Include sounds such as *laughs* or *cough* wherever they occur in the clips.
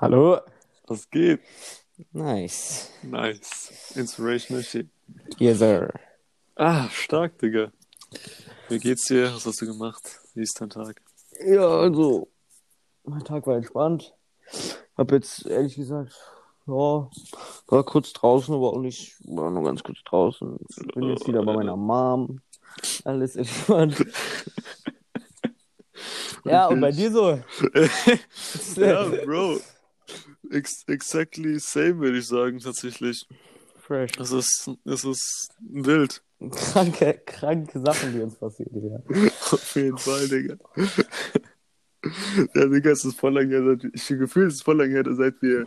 Hallo. Was geht? Nice. Nice. Inspirational shit. Yes, sir. Ah, stark, Digga. Wie geht's dir? Was hast du gemacht? Wie ist dein Tag? Ja, also, mein Tag war entspannt. Hab jetzt ehrlich gesagt, ja, war kurz draußen, aber auch nicht, war nur ganz kurz draußen. Bin jetzt wieder bei meiner Mom. Alles entspannt. *laughs* ja, und bei dir so? *laughs* ja, Bro. Ex exactly same, würde ich sagen, tatsächlich. Fresh. Es ist, es ist wild. Kranke, kranke Sachen, die uns passieren, ja. Auf jeden Fall, Digga. ja, Digga, es ist voll lange her, seit, ich Gefühl, es ist voll lange her, seit wir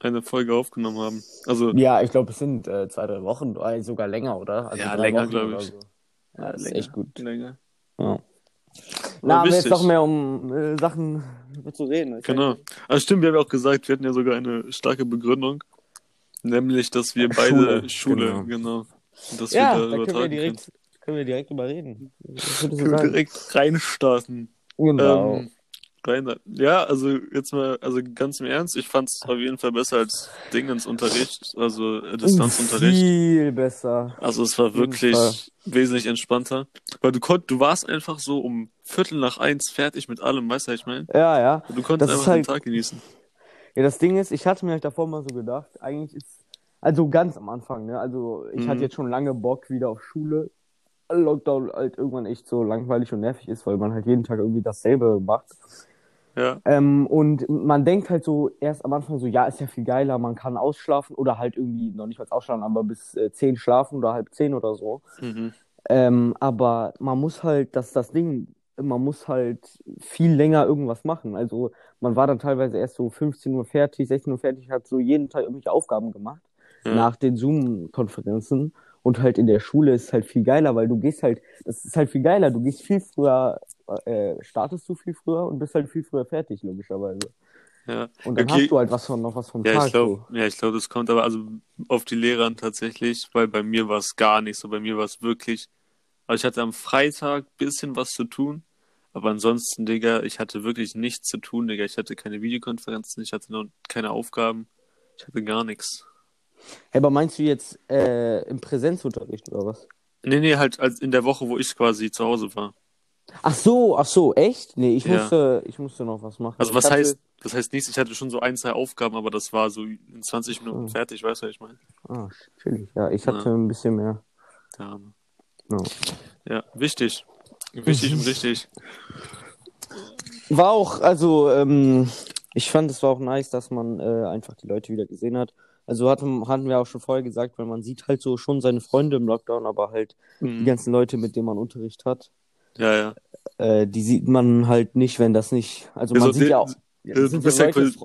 eine Folge aufgenommen haben. Also, Ja, ich glaube, es sind äh, zwei, drei Wochen, sogar länger, oder? Also Ja, länger, Wochen glaub oder ich. So. Ja, das ist länger, echt gut. Länger. Ja. Na, aber jetzt noch mehr um äh, Sachen zu reden. Genau. Also stimmt, wir haben ja auch gesagt, wir hatten ja sogar eine starke Begründung. Nämlich, dass wir Schule, beide Schule, genau. genau. Und dass Ja, wir da da können wir direkt, können wir direkt drüber reden. *laughs* Können. Können wir direkt reinstarten. Genau. Ähm, rein, ja, also jetzt mal, also ganz im Ernst, ich fand es auf jeden Fall besser als Dingensunterricht, also äh, Distanzunterricht. Viel besser. Also es war wirklich wesentlich entspannter. Weil du konnt, du warst einfach so um Viertel nach eins fertig mit allem, weißt du, was ich meine? Ja, ja. Du konntest Das einfach halt- den Tag genießen. Ja, das Ding ist, ich hatte mir halt davor mal so gedacht, eigentlich ist, also ganz am Anfang, ne, also ich Mhm. hatte jetzt schon lange Bock wieder auf Schule. Lockdown halt irgendwann echt so langweilig und nervig ist, weil man halt jeden Tag irgendwie dasselbe macht. Ja, Ähm, und man denkt halt so erst am Anfang so, ja, ist ja viel geiler, man kann ausschlafen oder halt irgendwie noch nicht mal ausschlafen, aber bis äh, 10 schlafen oder halb 10 oder so. mhm. Ähm, aber man muss halt, das ist das Ding, man muss halt viel länger irgendwas machen. Also man war dann teilweise erst so 15 Uhr fertig, 16 Uhr fertig, hat so jeden Tag irgendwelche Aufgaben gemacht Ja. nach den Zoom-Konferenzen. Und halt in der Schule ist es halt viel geiler, weil du gehst halt, das ist halt viel geiler, du gehst viel früher, äh, startest du viel früher und bist halt viel früher fertig, logischerweise. ja. Und dann Okay. hast du halt was von, noch was vom Ja, Tag. ich glaube, ja, ich glaube, das kommt aber also auf die Lehrer an tatsächlich, weil bei mir war es gar nicht so. Bei mir war es wirklich, also ich hatte am Freitag bisschen was zu tun, aber ansonsten, Digga, ich hatte wirklich nichts zu tun, Digga. Ich hatte keine Videokonferenzen, ich hatte noch keine Aufgaben, ich hatte gar nichts. Hey, aber meinst du jetzt äh, im Präsenzunterricht oder was? Nee, nee, halt als in der Woche, wo ich quasi zu Hause war. Ach so, ach so, echt? Nee, ich Ja. musste, ich musste noch was machen. Also was hatte- heißt, das heißt nichts, ich hatte schon so ein, zwei Aufgaben, aber das war so in 20 Minuten so. fertig, weißt du, was ich meine? Ah, chillig. Ja, ich hatte Ja. ein bisschen mehr. Ja, Ja. ja wichtig. Wichtig und *laughs* richtig. War auch, also, ähm, ich fand, es war auch nice, dass man äh, einfach die Leute wieder gesehen hat. Also hatten, hatten wir auch schon vorher gesagt, weil man sieht halt so schon seine Freunde im Lockdown, aber halt die Mhm. ganzen Leute, mit denen man Unterricht hat, Ja, ja. äh, die sieht man halt nicht, wenn das nicht. Also Also man sieht ja auch. äh, das du bist ja quasi-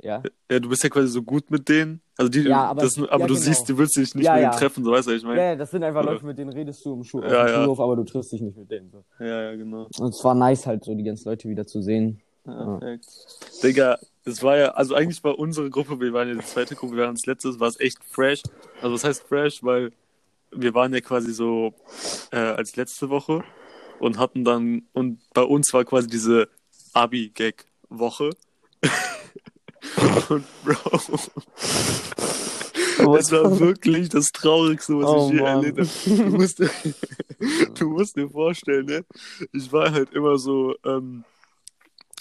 ja. Ja, du bist ja quasi so gut mit denen. Also die, Ja, aber- das, aber ja, du genau. siehst, du willst dich nicht Ja, mit ja. denen treffen, so weißt du, was ich Ja, meine? ja, das sind einfach Ja. Leute, mit denen redest du im, Schu Ja, auf dem ja. Schulhof, aber du triffst dich nicht mit denen. So. Ja, ja, genau. Und es war nice halt so, die ganzen Leute wieder zu sehen. Ja, perfekt. Digga, das war ja, also eigentlich war unsere Gruppe, wir waren ja die zweite Gruppe, wir waren das letzte, war es echt fresh. Also was heißt fresh, weil wir waren ja quasi so äh, als letzte Woche und hatten dann, und bei uns war quasi diese Abi-Gag-Woche. und Bro, es war wirklich das Traurigste, was Oh, ich je Mann. erlebt habe. Du musst, *laughs* du musst dir vorstellen, ne? Ich war halt immer so ähm,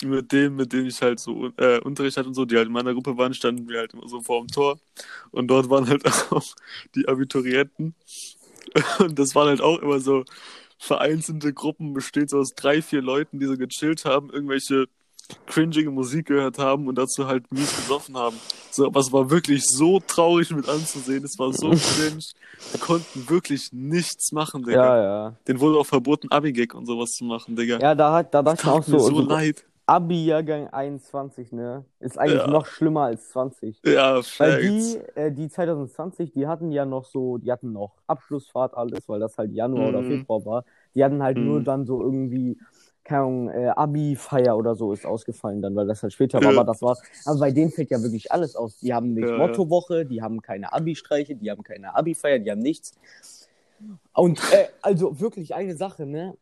mit dem, mit dem ich halt so äh, Unterricht hatte und so, die halt in meiner Gruppe waren, standen wir halt immer so vor dem Tor. Und dort waren halt *laughs* auch die Abiturienten. Und das waren halt auch immer so vereinzelte Gruppen, besteht so aus drei, vier Leuten, die so gechillt haben, irgendwelche cringige Musik gehört haben und dazu halt mies gesoffen haben. So, aber es war wirklich so traurig mit anzusehen. Es war so *laughs* cringe. Die konnten wirklich nichts machen, Digga. Ja, ja. Den wurde auch verboten, Abigag und sowas zu machen, Digga. Ja, da, hat, da dachte ich auch Tat mir so, so so leid. Abi-Jahrgang 21, ne? Ist eigentlich Ja. noch schlimmer als 20. Ja, Weil Facts. die, äh, die 2020, die hatten ja noch so, die hatten noch Abschlussfahrt alles, weil das halt Januar oder Mhm. Februar war. Die hatten halt Mhm. nur dann so irgendwie, keine Ahnung, äh, Abi-Feier oder so ist ausgefallen dann, weil das halt später war. Ja. Aber das war, aber bei denen fällt ja wirklich alles aus. Die haben nicht ja. Mottowoche, die haben keine Abi-Streiche, die haben keine Abi-Feier, die haben nichts. Und äh, also wirklich eine Sache, ne?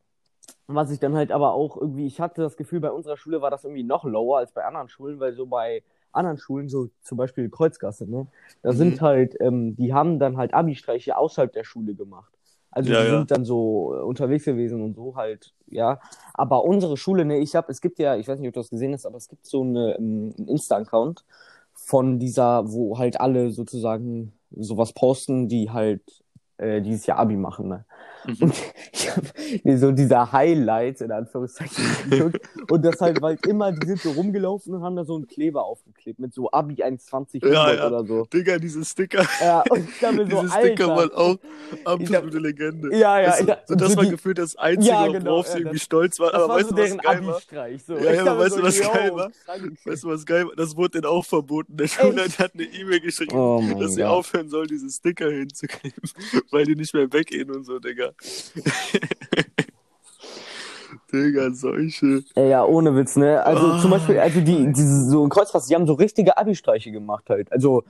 Was ich dann halt aber auch irgendwie, ich hatte das Gefühl, bei unserer Schule war das irgendwie noch lower als bei anderen Schulen, weil so bei anderen Schulen, so zum Beispiel Kreuzgasse, ne? Da Mhm. sind halt, ähm, die haben dann halt Abi-Streiche außerhalb der Schule gemacht. Also Ja, die ja. sind dann so äh, unterwegs gewesen und so halt, ja. Aber unsere Schule, ne, ich hab, es gibt ja, ich weiß nicht, ob du das gesehen hast, aber es gibt so eine, ähm, einen Insta-Account von dieser, wo halt alle sozusagen sowas posten, die halt äh, dieses Jahr Abi machen, ne? Mhm. Und *laughs* ich habe mir so dieser Highlights in Anführungszeichen *laughs* geguckt und das halt, weil immer, die sind so rumgelaufen und haben da so einen Kleber aufgeklebt mit so Abi 21 Ja, ja. oder so. Digga, diese Sticker, Ja, und ich dachte mir so, diese Sticker Alter. waren auch absolute Legende. Ja, ja, dachte- so, das so war die- gefühlt das Einzige, Ja, genau, worauf ja, sie irgendwie stolz waren. Aber war weißt so du, was geil war? So. Ja, ja, aber weißt du, was geil war? Weißt du, was geil war? Das wurde denen auch verboten. Der Schulleiter hat eine E-Mail geschrieben, Oh dass sie aufhören sollen, diese Sticker hinzukleben, *laughs* weil die nicht mehr weggehen und so, Digga. *laughs* Digga, solche. Ey, ja, ohne Witz, ne? Also Ah. zum Beispiel, also die, diese so in Kreuzfast, die haben so richtige Abi-Streiche gemacht halt. Also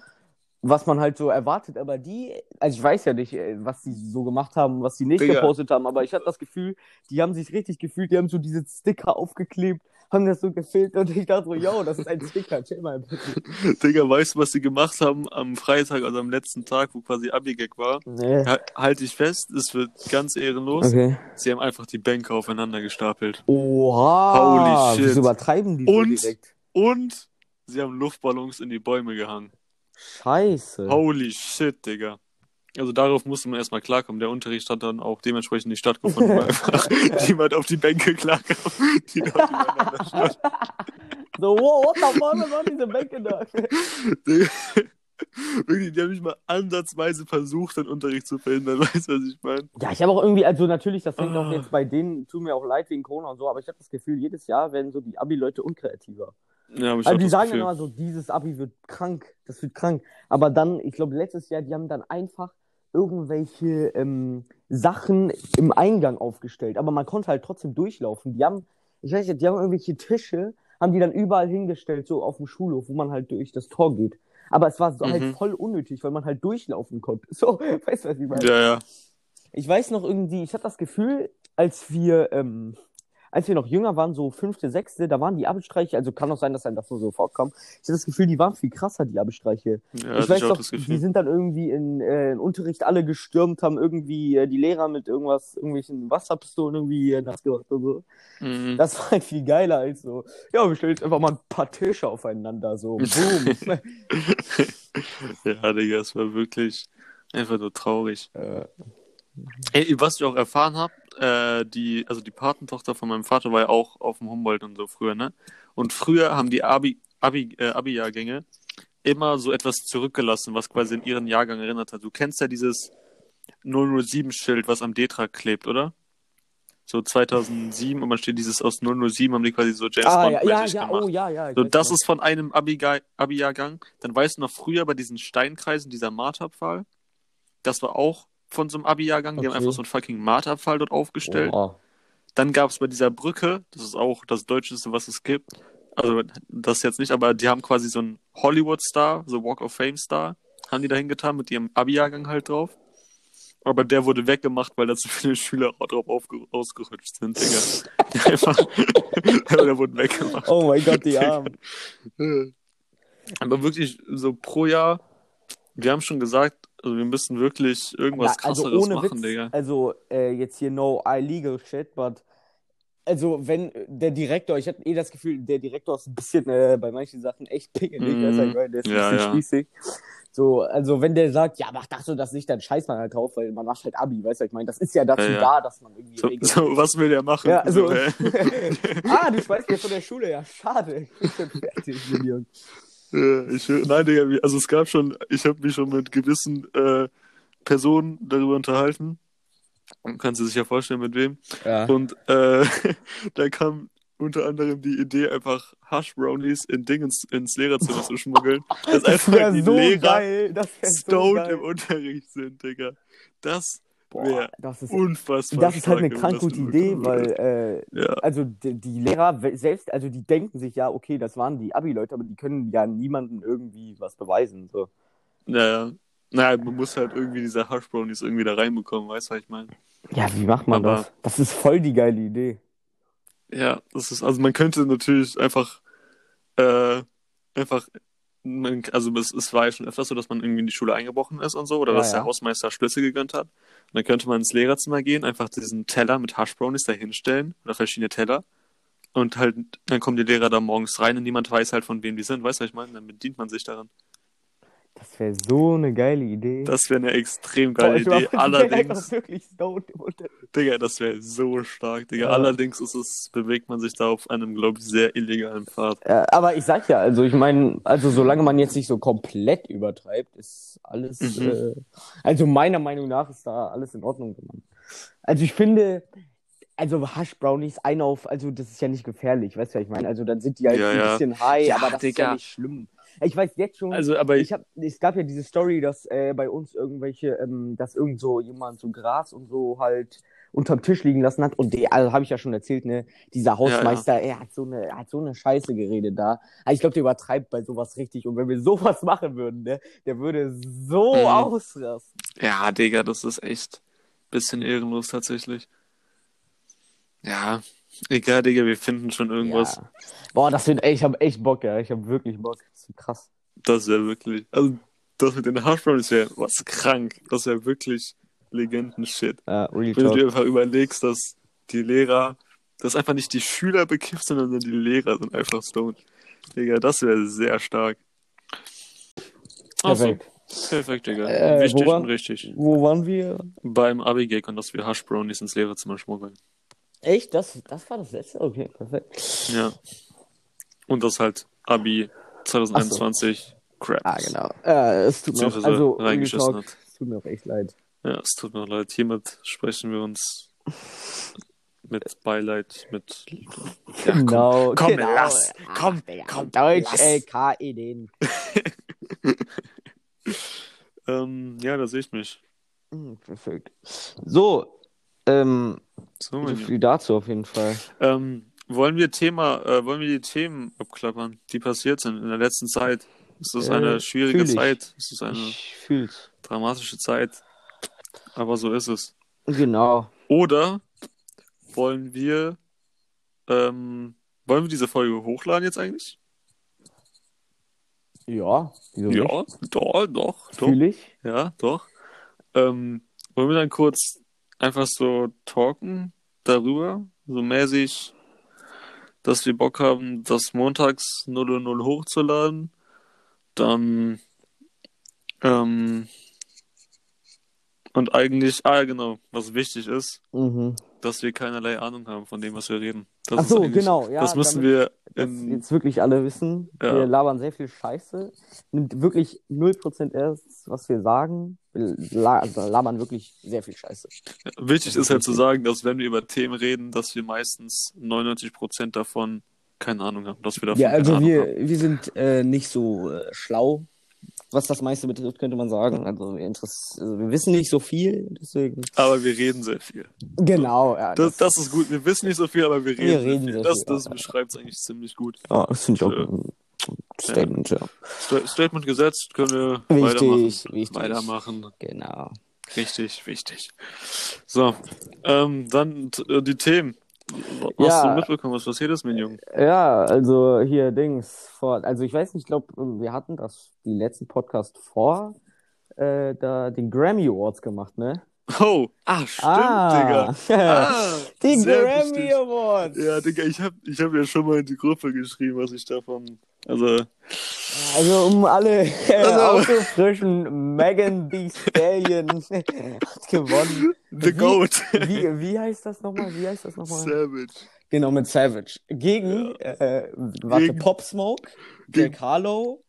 was man halt so erwartet, aber die, also ich weiß ja nicht, äh, was die so gemacht haben, was die nicht Digga. gepostet haben, aber ich hatte das Gefühl, die haben sich richtig gefühlt, die haben so diese Sticker aufgeklebt, haben das so gefilmt und ich dachte so, yo, das ist ein Sticker, chill mal bitte. *laughs* Digga, weißt du, was sie gemacht haben am Freitag, also am letzten Tag, wo quasi Abi-Gag war? Nee. Ja, halt dich fest, es wird ganz ehrenlos. Okay. Sie haben einfach die Bänke aufeinander gestapelt. Oha, Holy shit. wieso übertreiben die so Und- direkt? Und sie haben Luftballons in die Bäume gehangen. Scheiße. Holy shit, Digga. Also darauf musste man erstmal klarkommen. Der Unterricht hat dann auch dementsprechend nicht stattgefunden, weil *laughs* einfach niemand auf die Bänke klarkam, die dort übereinander standen. *laughs* So, wow, what the fuck, was waren diese Bänke da? *laughs* Wirklich, die haben nicht mal ansatzweise versucht, den Unterricht zu verhindern. Weißt du, was ich meine? Ja, ich habe auch irgendwie, also natürlich, das fängt auch Ah. jetzt bei denen, tut mir auch leid wegen Corona und so, aber ich habe das Gefühl, jedes Jahr werden so die Abi-Leute unkreativer. Ja, aber ich Also die sagen Gefühl. immer so, dieses Abi wird krank, das wird krank. Aber dann, ich glaube, letztes Jahr, die haben dann einfach irgendwelche ähm, Sachen im Eingang aufgestellt. Aber man konnte halt trotzdem durchlaufen. Die haben, ich weiß nicht, die haben irgendwelche Tische, haben die dann überall hingestellt, so auf dem Schulhof, wo man halt durch das Tor geht. Aber es war so halt Mhm. voll unnötig, weil man halt durchlaufen konnte. *laughs* So, weißt du, was ich meine? Ja, ja. Ich weiß noch irgendwie, ich habe das Gefühl, als wir, ähm, als wir noch jünger waren, so fünfte, sechste, da waren die Abi-Streiche, also kann auch sein, dass einem das so, so vorkam. Ich habe das Gefühl, die waren viel krasser, die Abi-Streiche. Ja, ich hatte weiß doch, die sind dann irgendwie in, äh, in Unterricht alle gestürmt, haben irgendwie äh, die Lehrer mit irgendwas, irgendwelchen Wasserpistolen irgendwie äh, nass gemacht und so. Mhm. Das war halt viel geiler als so, ja, wir stellen jetzt einfach mal ein paar Tische aufeinander, so, boom. *laughs* Ja, Digga, es war wirklich einfach nur traurig. äh, Ey, was ich auch erfahren habe, äh, die, also die Patentochter von meinem Vater war ja auch auf dem Humboldt und so früher, ne? Und früher haben die Abi, Abi, äh, Abi-Jahrgänge immer so etwas zurückgelassen, was quasi in ihren Jahrgang erinnert hat. Du kennst ja dieses 007-Schild, was am D-Trag klebt, oder? So 2007 und man steht dieses aus 007, haben die quasi so James ah, Bond ja, ja, ja, gemacht. oh, ja, ja. So, das noch. ist von einem Abi- Abi-Jahrgang. Dann weißt du noch früher bei diesen Steinkreisen, dieser Marterpfahl, das war auch von so einem Abi-Jahrgang. Die haben einfach so einen fucking Marterpfahl dort aufgestellt. Oha. Dann gab es bei dieser Brücke, das ist auch das Deutscheste, was es gibt. Also das jetzt nicht, aber die haben quasi so einen Hollywood-Star, so Walk of Fame-Star, haben die da hingetan mit ihrem Abi-Jahrgang halt drauf. Aber der wurde weggemacht, weil da zu viele Schüler *laughs* drauf ausgerutscht sind, Digga. Einfach, aber *laughs* der wurde weggemacht. Oh mein Gott, die Armen. Aber wirklich so pro Jahr, wir haben schon gesagt, also wir müssen wirklich irgendwas Ja, also krasseres ohne machen, Witz, Digga. also äh, jetzt hier no illegal shit, but also wenn der Direktor, ich hatte eh das Gefühl, der Direktor ist ein bisschen äh, bei manchen Sachen echt pingelig, ich meine, der ist ein Ja, bisschen ja. spießig. So, also wenn der sagt, ja, mach das und das nicht, dann scheißt man halt drauf, weil man macht halt Abi, weißt du, ich meine, das ist ja dazu Ja, ja. da, dass man irgendwie So, regelt. so, was will der machen? Ja, also, hä? *laughs* *laughs* ah, du schmeißt mir von der Schule, ja, schade. Ich *laughs* bin fertig, Million. Ja, ich, nein, Digga, also es gab schon, ich habe mich schon mit gewissen äh, Personen darüber unterhalten. Kannst du sich ja vorstellen, mit wem. Ja. Und äh, *laughs* da kam unter anderem die Idee, einfach Hush Brownies in Ding ins, Lehrerzimmer zu schmuggeln. *laughs* Dass Das einfach die so Lehrer geil, das so stoned geil. im Unterricht sind, Digga. Das Boah, wär das ist unfassbar. Das ist halt eine krank gute Idee, weil äh, Ja. also die, die Lehrer selbst, also die denken sich ja, okay, das waren die Abi-Leute, aber die können ja niemandem irgendwie was beweisen. So. Naja. Naja, man muss halt irgendwie diese Hush Brownies irgendwie da reinbekommen, weißt du, was ich meine? Ja, wie macht man Aber- das? Das ist voll die geile Idee. Ja, das ist, also man könnte natürlich einfach, äh, einfach also es, es war ja schon öfters so, dass man irgendwie in die Schule eingebrochen ist und so, oder Ja, dass ja. der Hausmeister Schlüssel gegönnt hat. Und dann könnte man ins Lehrerzimmer gehen, einfach diesen Teller mit Hashbrownies da hinstellen, oder verschiedene Teller. Und halt, dann kommen die Lehrer da morgens rein und niemand weiß halt, von wem die sind. Weißt du, was ich meine? Dann bedient man sich daran. Das wäre so eine geile Idee. Das wäre eine extrem Boah, geile war- Idee. Allerdings, wirklich im Unterricht. Digga, das wäre so stark, Digga. Ja. Allerdings ist es, bewegt man sich da auf einem, glaube ich, sehr illegalen Pfad. Ja, aber ich sag ja, also ich meine, also solange man jetzt nicht so komplett übertreibt, ist alles, Mhm. äh, also meiner Meinung nach ist da alles in Ordnung gemacht. Also ich finde, also Hash Brownies ein auf, also das ist ja nicht gefährlich, weißt du, was ich meine? Also dann sind die halt Ja, ein ja. bisschen high, Ja, aber das ist Digga. ja nicht schlimm. Ich weiß jetzt schon, Also, aber ich hab, es gab ja diese Story, dass äh, bei uns irgendwelche, ähm, dass irgend so jemand so Gras und so halt unterm Tisch liegen lassen hat. Und der, also habe ich ja schon erzählt, ne, dieser Hausmeister, er hat so eine, er hat so eine Scheiße geredet da. Also ich glaube, der übertreibt bei sowas richtig. Und wenn wir sowas machen würden, ne, der würde so Mhm. ausrasten. Ja, Digga, das ist echt bisschen ehrenlos tatsächlich. Ja, egal, Digga, wir finden schon irgendwas. Ja. Boah, das wird, ey, ich habe echt Bock, ja. Ich habe wirklich Bock. Das wird krass. Das wäre wirklich. Also, das mit den Hashbrownies wäre was krank. Das wäre wirklich Legenden-Shit. Ja, real Wenn du dir einfach überlegst, dass die Lehrer, dass einfach nicht die Schüler bekifft, sondern die Lehrer sind einfach stoned. Digga, das wäre sehr stark. Perfekt. perfekt, Digga. Äh, Wichtig wo war- und richtig. Wo waren wir? Beim Abi-Gag und dass wir Hashbrownies ins Lehrerzimmer schmuggeln. Echt? Das, das war das letzte? Okay, perfekt. Ja. Und das halt Abi 2021 Crap. Ah, genau. Äh, es tut mir auch, also, reingeschissen hat. es tut mir auch echt leid. Ja, es tut mir leid. Hiermit sprechen wir uns mit Beileid, mit. Ja, komm. genau, komm, genau. lass. Komm, Digga, komm, Deutsch, lass. ey, K-Ideen. *laughs* Ähm, ja, da sehe ich mich. Perfekt. So, ähm, So, so viel dazu auf jeden Fall. Ähm, wollen wir Thema, äh, wollen wir die Themen abklappern, die passiert sind in der letzten Zeit? Es ist Äh, eine schwierige. Zeit. Es ist eine dramatische Zeit. Aber so ist es. Genau. Oder wollen wir, ähm, wollen wir diese Folge hochladen jetzt eigentlich? Ja, wieso Ja, doch, doch, doch. Fühl ich. Ja, doch. Ähm, wollen wir dann kurz einfach so talken darüber, so mäßig, dass wir Bock haben, das montags 0 0 hochzuladen. Dann, ähm, und eigentlich, ah, genau, was wichtig ist, Mhm. dass wir keinerlei Ahnung haben von dem, was wir reden. Das Ach so, genau. Ja, das müssen wir das in, jetzt wirklich alle wissen. Ja. Wir labern sehr viel Scheiße. Nimmt wirklich 0% ernst, was wir sagen. Wir also labern wirklich sehr viel Scheiße. Wichtig Das ist halt zu wichtig. sagen, dass wenn wir über Themen reden, dass wir meistens 99% davon keine Ahnung haben, dass wir davon Ja, keine also Ahnung wir, haben. wir sind äh, nicht so äh, schlau, was das meiste betrifft, könnte man sagen. Also wir, also wir wissen nicht so viel, deswegen. Aber wir reden sehr viel. Genau, ja. Das, das ist gut. Wir wissen nicht so viel, aber wir reden, Wir sehr reden viel. sehr Das, viel, das ja. beschreibt es eigentlich ziemlich gut. ja, das finde ich auch Ja. ein Statement, ja. Sta- Statement gesetzt, können wir weitermachen. Wichtig, wichtig. Weitermachen. Genau. Richtig, wichtig. So, ähm, dann äh, die Themen. Hast Ja. du mitbekommen, was passiert ist, mein Junge? Ja, also hier Dings vor, also ich weiß nicht, ich glaube, wir hatten das die letzten Podcast vor äh, da den Grammy Awards gemacht, ne? Oh, ah, stimmt, ah, Digga. *laughs* Ah, die Grammy wichtig. Awards. Ja, Digga, ich hab, ich hab ja schon mal in die Gruppe geschrieben, was ich davon. Also, Also um alle äh, *laughs* Also- aufzufrischen, Megan Thee Stallion *laughs* hat gewonnen. The Wie- Goat. Wie, wie heißt das nochmal? Wie heißt das nochmal? Savage. Genau, mit Savage. Gegen, äh, warte, Gegen- Pop Smoke, Gegen- Jack Harlow,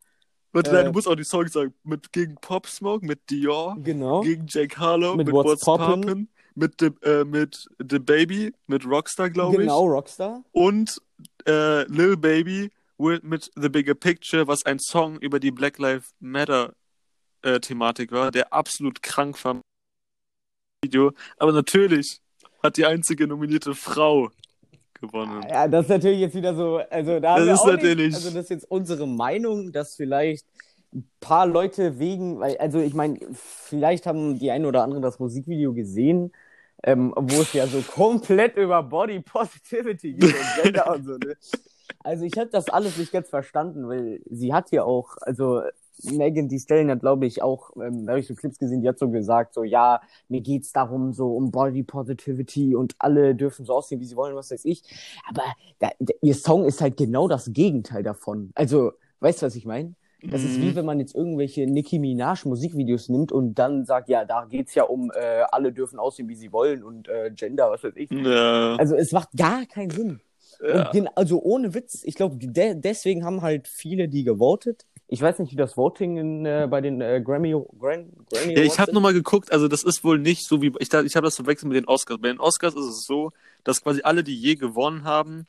Warte, Äh, nein, du musst auch die Songs sagen. Mit, gegen Pop Smoke, mit Dior, genau. gegen Jake Harlow, Mit mit, What's What's, Poppin'. Poppin', mit, The, äh, mit The Baby, mit Rockstar, glaube Genau, ich. Rockstar. Und äh, Lil Baby with, mit The Bigger Picture, was ein Song über die Black Lives Matter äh, Thematik war, der absolut krank war. Video. Aber natürlich hat die einzige nominierte Frau gewonnen. Ja, das ist natürlich jetzt wieder so, also da Das ist natürlich- nicht, also das ist jetzt unsere Meinung, dass vielleicht ein paar Leute wegen, weil, also ich meine, vielleicht haben die einen oder anderen das Musikvideo gesehen, ähm, wo es ja so komplett über Body Positivity geht und Gender *laughs* und so, ne? Also ich habe das alles nicht ganz verstanden, weil sie hat ja auch, also Megan Thee Stallion hat, glaube ich, auch, ähm, da habe ich so Clips gesehen, die hat so gesagt, so ja, mir geht's darum, so um Body Positivity und alle dürfen so aussehen, wie sie wollen, was weiß ich. Aber da, da, ihr Song ist halt genau das Gegenteil davon. Also, weißt du, was ich meine? Das ist wie Mhm. wenn man jetzt irgendwelche Nicki Minaj Musikvideos nimmt und dann sagt, ja, da geht's ja um, äh, alle dürfen aussehen, wie sie wollen und äh, Gender, was weiß ich. Ja. Also es macht gar keinen Sinn. Ja. Und gen also ohne Witz, ich glaube, de deswegen haben halt viele die gewotet. Ich weiß nicht, wie das Voting in, äh, bei den äh, Grammy, Gran Grammy Ja, ich habe nochmal geguckt, also das ist wohl nicht so wie, ich, ich habe das verwechselt mit den Oscars. Bei den Oscars ist es so, dass quasi alle, die je gewonnen haben,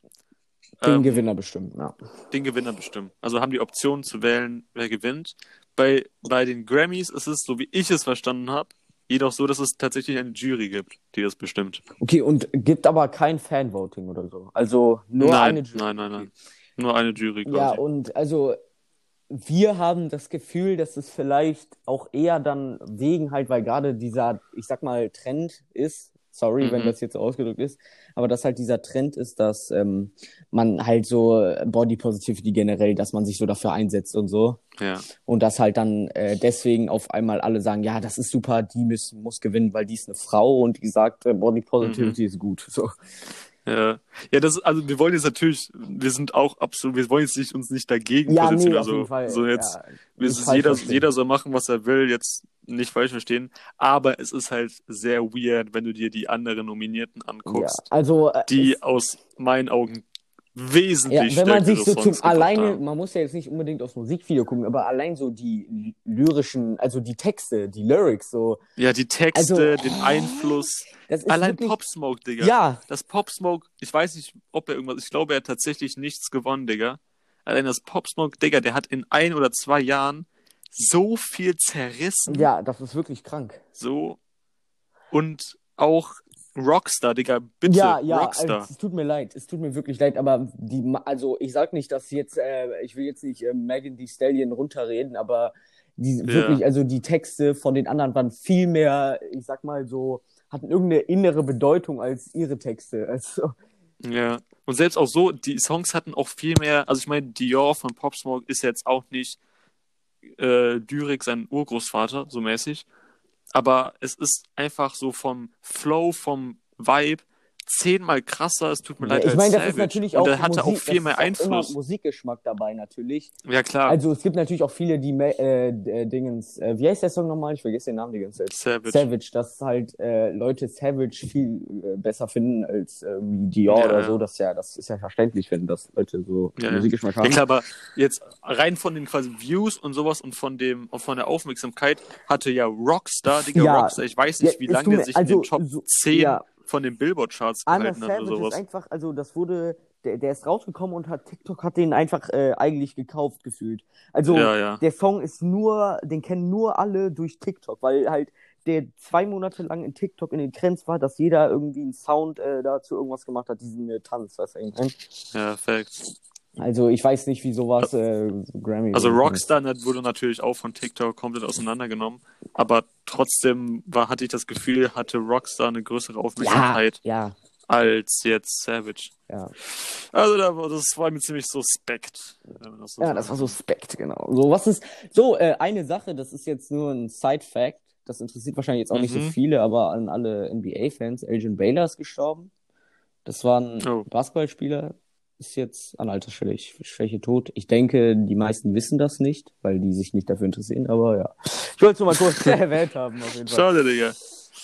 den ähm, Gewinner bestimmt, ja. den Gewinner bestimmen. Also haben die Option zu wählen, wer gewinnt. Bei, bei den Grammys ist es, so wie ich es verstanden habe, jedoch so, dass es tatsächlich eine Jury gibt, die das bestimmt. Okay, und gibt aber kein Fanvoting oder so. Also nur nein, eine Jury. nein, nein, nein. Nur eine Jury quasi. Ja, und also wir haben das Gefühl, dass es vielleicht auch eher dann wegen halt, weil gerade dieser, ich sag mal, Trend ist, sorry, wenn Mhm. das jetzt so ausgedrückt ist, aber dass halt dieser Trend ist, dass ähm, man halt so Body Positivity generell, dass man sich so dafür einsetzt und so. ja. Und dass halt dann äh, deswegen auf einmal alle sagen, ja, das ist super, die muss, muss gewinnen, weil die ist eine Frau und die sagt, äh, Body Positivity ist gut. So. Ja, ja, das also wir wollen jetzt natürlich, wir sind auch absolut, wir wollen jetzt nicht, uns nicht dagegen Ja, nee, positionieren. jeden also, Fall. so jetzt, ja, wir, es ist jeder, verstehen. jeder soll machen, was er will, jetzt nicht falsch verstehen. Aber es ist halt sehr weird, wenn du dir die anderen Nominierten ja, anguckst, also äh, die aus meinen Augen Ja, wesentlich wenn man sich so zum alleine, haben. man muss ja jetzt nicht unbedingt aufs Musikvideo gucken, aber allein so die lyrischen, also die Texte, die Lyrics, so, Ja, die Texte, Also, den hä? Einfluss. Allein wirklich, Pop Smoke, Digga. ja, Das Pop Smoke, ich weiß nicht, ob er irgendwas, ich glaube, er hat tatsächlich nichts gewonnen, Digga. Allein das Pop Smoke, Digga, der hat in ein oder zwei Jahren so viel zerrissen. ja, das ist wirklich krank. So. Und auch Rockstar, Digga, bitte, ja, ja, Rockstar. also, es tut mir leid, es tut mir wirklich leid, aber die, also ich sag nicht, dass jetzt, äh, ich will jetzt nicht äh, Megan Thee Stallion runterreden, aber die Ja. wirklich, also die Texte von den anderen waren viel mehr, ich sag mal so, hatten irgendeine innere Bedeutung als ihre Texte. Also, Ja. Und selbst auch so, die Songs hatten auch viel mehr, also ich meine, Dior von Pop Smoke ist jetzt auch nicht äh, Dyrik sein Urgroßvater, so mäßig. Aber es ist einfach so vom Flow, vom Vibe zehnmal krasser, es tut mir Ja, leid, ich meine, das Savage. ist natürlich Und auch er hatte Musik, auch viel mehr Einfluss. Musikgeschmack dabei natürlich. Ja, klar. Also es gibt natürlich auch viele, die äh, äh, Dingens, äh, wie heißt der Song nochmal? Ich vergesse den Namen die ganze Zeit. Savage. Savage, dass halt äh, Leute Savage viel äh, besser finden als irgendwie Dior Ja, oder ja. so. Das ist ja, das ist ja verständlich, wenn das Leute so Ja, ja. Musikgeschmack Ja haben. klar, aber jetzt rein von den quasi Views und sowas und von dem von der Aufmerksamkeit hatte ja Rockstar, Digga, Ja. Rockstar, ich weiß nicht, Ja, wie lange der sich also, in den Top so- 10 ja. Von den Billboard-Charts gehalten hat oder Savage ist sowas. einfach, also das wurde, der, der ist rausgekommen und hat TikTok hat den einfach äh, eigentlich gekauft gefühlt. Also Ja, ja. der Song ist nur, den kennen nur alle durch TikTok, weil halt der zwei Monate lang in TikTok in den Trends war, dass jeder irgendwie einen Sound äh, dazu irgendwas gemacht hat, diesen äh, Tanz, was meine. Ja, Facts. Also ich weiß nicht, wie sowas äh, Grammy. Also kann. Rockstar ne, wurde natürlich auch von TikTok komplett auseinandergenommen, aber trotzdem war, hatte ich das Gefühl, hatte Rockstar eine größere Ja, Aufmerksamkeit ja, als jetzt Savage. ja. Also das war mir ziemlich suspekt. das so Ja, sagen das war suspekt, genau. So, was ist, so, äh, eine Sache, das ist jetzt nur ein Side-Fact, das interessiert wahrscheinlich jetzt auch nicht so Mhm. viele, aber an alle NBA-Fans, Elgin Baylor ist gestorben. Das war ein Oh. Basketballspieler, ist jetzt an Altersschwäche tot. Ich denke, die meisten wissen das nicht, weil die sich nicht dafür interessieren, aber ja. Ich wollte es nur mal kurz *laughs* erwähnt haben, auf jeden Fall. Schade, Digga.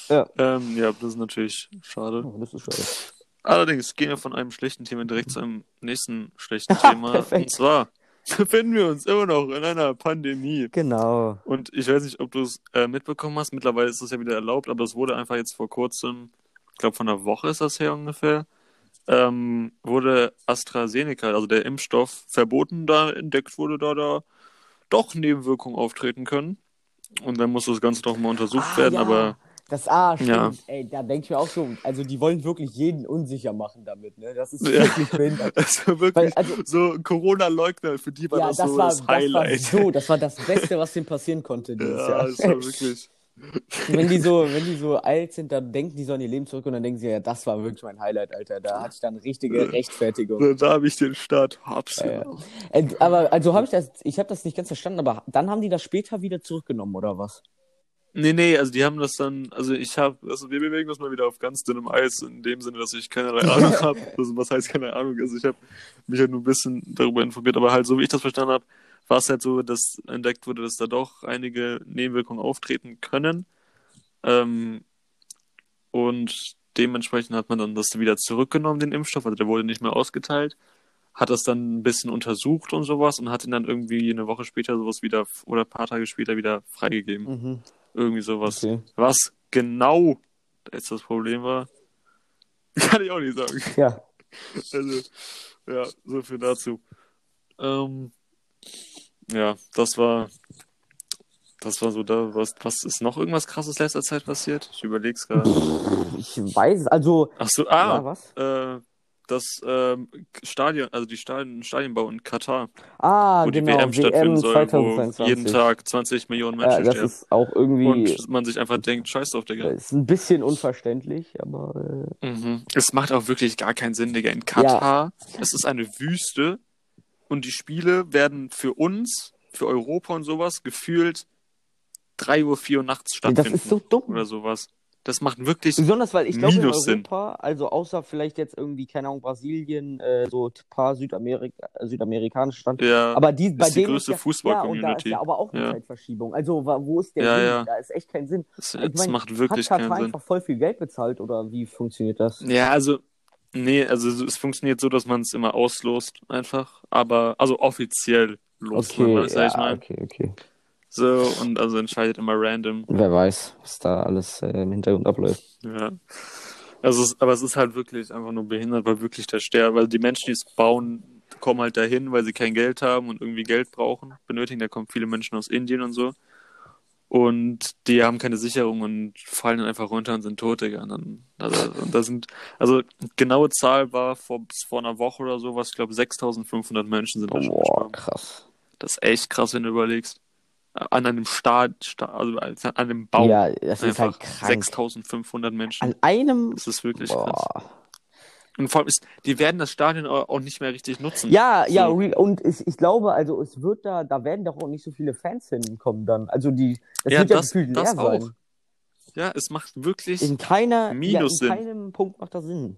Ja. Ähm, ja, das ist natürlich schade. Oh, das ist schade. Allerdings gehen wir von einem schlechten Thema direkt zu einem nächsten schlechten *laughs* Thema. Perfekt. Und zwar *laughs* befinden wir uns immer noch in einer Pandemie. Genau. Und ich weiß nicht, ob du es äh, mitbekommen hast. Mittlerweile ist es ja wieder erlaubt, aber es wurde einfach jetzt vor kurzem, ich glaube von einer Woche ist das her ungefähr, ähm, wurde AstraZeneca, also der Impfstoff, verboten, da entdeckt wurde, da da doch Nebenwirkungen auftreten können. Und dann muss das Ganze doch mal untersucht Ah, werden, ja. aber Das A, stimmt. Ja. Ey, da denke ich mir auch so, also die wollen wirklich jeden unsicher machen damit, ne? Das ist Ja. wirklich behindert. *laughs* also wirklich Weil, also, so Corona-Leugner, für die war ja, das, das, so war, das das war Highlight. so, das war das Beste, was dem passieren konnte *laughs* dieses ja, Jahr. das war wirklich. Wenn die so, wenn die so alt sind, dann denken die so an ihr Leben zurück und dann denken sie, ja, das war wirklich mein Highlight, Alter. Da hatte ich dann richtige Rechtfertigung. Da, habe ich den Start Hops Ja, ja. Äh, aber also habe ich das, ich habe das nicht ganz verstanden, aber dann haben die das später wieder zurückgenommen, oder was? Nee, nee, also die haben das dann, also ich habe, also wir bewegen uns mal wieder auf ganz dünnem Eis, in dem Sinne, dass ich keinerlei *laughs* Ahnung habe. Also was heißt keine Ahnung? Also ich habe mich halt nur ein bisschen darüber informiert, aber halt so wie ich das verstanden habe, war es halt so, dass entdeckt wurde, dass da doch einige Nebenwirkungen auftreten können. Ähm, und dementsprechend hat man dann das wieder zurückgenommen, den Impfstoff, also der wurde nicht mehr ausgeteilt, hat das dann ein bisschen untersucht und sowas und hat ihn dann irgendwie eine Woche später sowas wieder oder ein paar Tage später wieder freigegeben. Mhm. Irgendwie sowas. Okay. Was genau jetzt das Problem war, *laughs* kann ich auch nicht sagen. Ja. Also, ja, so viel dazu. Ähm, ja, das war, das war so da, was, was ist noch irgendwas krasses letzter Zeit passiert? Ich überleg's gerade. Ich weiß, es, also, Ach so, ja, ah, was? äh, das ähm, Stadion, also die Stadien, Stadionbau in Katar, Ah, wo die genau, WM stattfinden soll, wo 2022. jeden Tag 20 Millionen Ja, Menschen das sterben. ist auch irgendwie, Und man sich einfach denkt, scheiß drauf, Digga. ist ein bisschen unverständlich, aber äh, Mhm. Es macht auch wirklich gar keinen Sinn, Digga. In Katar, es ist eine Wüste und die Spiele werden für uns, für Europa und sowas, gefühlt 3 Uhr, 4 Uhr nachts das stattfinden. ist so dumm. Oder sowas. Das macht wirklich. Besonders, weil ich glaube, in. Europa, also außer vielleicht jetzt irgendwie, keine Ahnung, Brasilien, äh, so ein paar Südamerika, südamerikanische Staaten, Ja, aber die, bei ist die denen größte ist ja, ja, und da ist Fußball-Community. ja aber auch eine Ja. Zeitverschiebung. Also, wo ist der Ja, Sinn? ja. Da ist echt kein Sinn. es, Ich es mein, macht wirklich Hat keinen Katar Sinn. einfach voll viel Geld bezahlt oder wie funktioniert das? Ja, also, nee, also es funktioniert so, dass man es immer auslost, einfach. Aber, also offiziell lost man Okay, das, sag ich ja, mal. okay, okay. So, und also entscheidet immer random. Wer weiß, was da alles äh, im Hintergrund abläuft. Ja. Also es, aber es ist halt wirklich einfach nur behindert, weil wirklich der Ster, weil die Menschen, die es bauen, kommen halt dahin, weil sie kein Geld haben und irgendwie Geld brauchen, benötigen. Da kommen viele Menschen aus Indien und so. Und die haben keine Sicherung und fallen dann einfach runter und sind tot, Digga. Und dann, also, und da sind, also genaue Zahl war vor, vor einer Woche oder sowas, ich glaube 6500 Menschen sind da schon Boah, gestorben. krass. Das ist echt krass, wenn du überlegst. An einem Start, Sta- also an einem Bau. Ja, das ist einfach halt krank. 6500 Menschen. An einem. Das ist wirklich krass. Und vor allem ist, die werden das Stadion auch nicht mehr richtig nutzen. Ja, ja, So. real- und ich, ich glaube, also es wird da, da werden doch auch nicht so viele Fans hinkommen dann. Also die, das Ja, wird ja das- gefühlt leer auch. sein. Ja, es macht wirklich, In keiner, ja, Minus in Sinn. keinem Punkt macht das Sinn.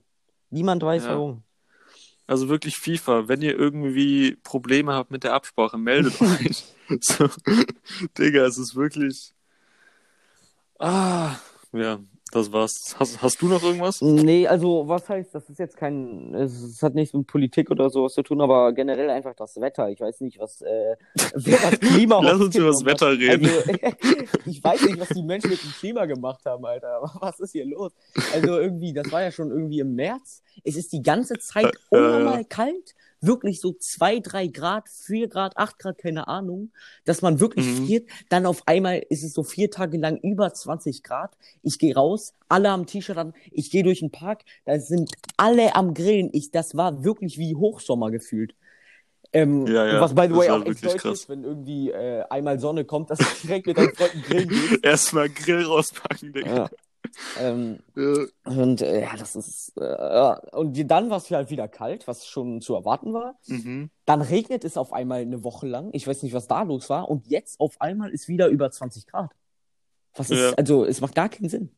Niemand weiß Ja. warum. also wirklich FIFA, wenn ihr irgendwie Probleme habt mit der Absprache, meldet *laughs* euch. So, Digga, es ist wirklich. Ah, ja, das war's. Hast, hast du noch irgendwas? Nee, also was heißt, das ist jetzt kein, es, es hat nichts mit Politik oder sowas zu tun, aber generell einfach das Wetter. Ich weiß nicht, was, äh, *laughs* wer das Klima Lass uns über das. Wetter reden. Also, *laughs* ich weiß nicht, was die Menschen mit dem Klima gemacht haben, Alter. Aber *laughs* was ist hier los? Also irgendwie, das war ja schon irgendwie im März. Es ist die ganze Zeit Äh, äh, unnormal kalt. Wirklich so zwei, drei Grad, vier Grad, acht Grad, keine Ahnung. Dass man wirklich Mhm. friert. Dann auf einmal ist es so vier Tage lang über 20 Grad. Ich gehe raus, alle am T-Shirt an. Ich gehe durch den Park. Da sind alle am Grillen. Ich, das war wirklich wie Hochsommer gefühlt. Ähm, Ja, ja, was by the way auch echt deutsch krass. ist, wenn irgendwie äh, einmal Sonne kommt, dass du direkt mit deinen Freunden grillen gehst. *laughs* Erstmal Grill rauspacken, Digga. Ja. Ähm, Ja. und äh, ja, das ist. Äh, ja. und dann war es halt wieder kalt, was schon zu erwarten war. Mhm. Dann regnet es auf einmal eine Woche lang. Ich weiß nicht, was da los war. Und jetzt auf einmal ist wieder über 20 Grad. Was ist, Ja. also es macht gar keinen Sinn.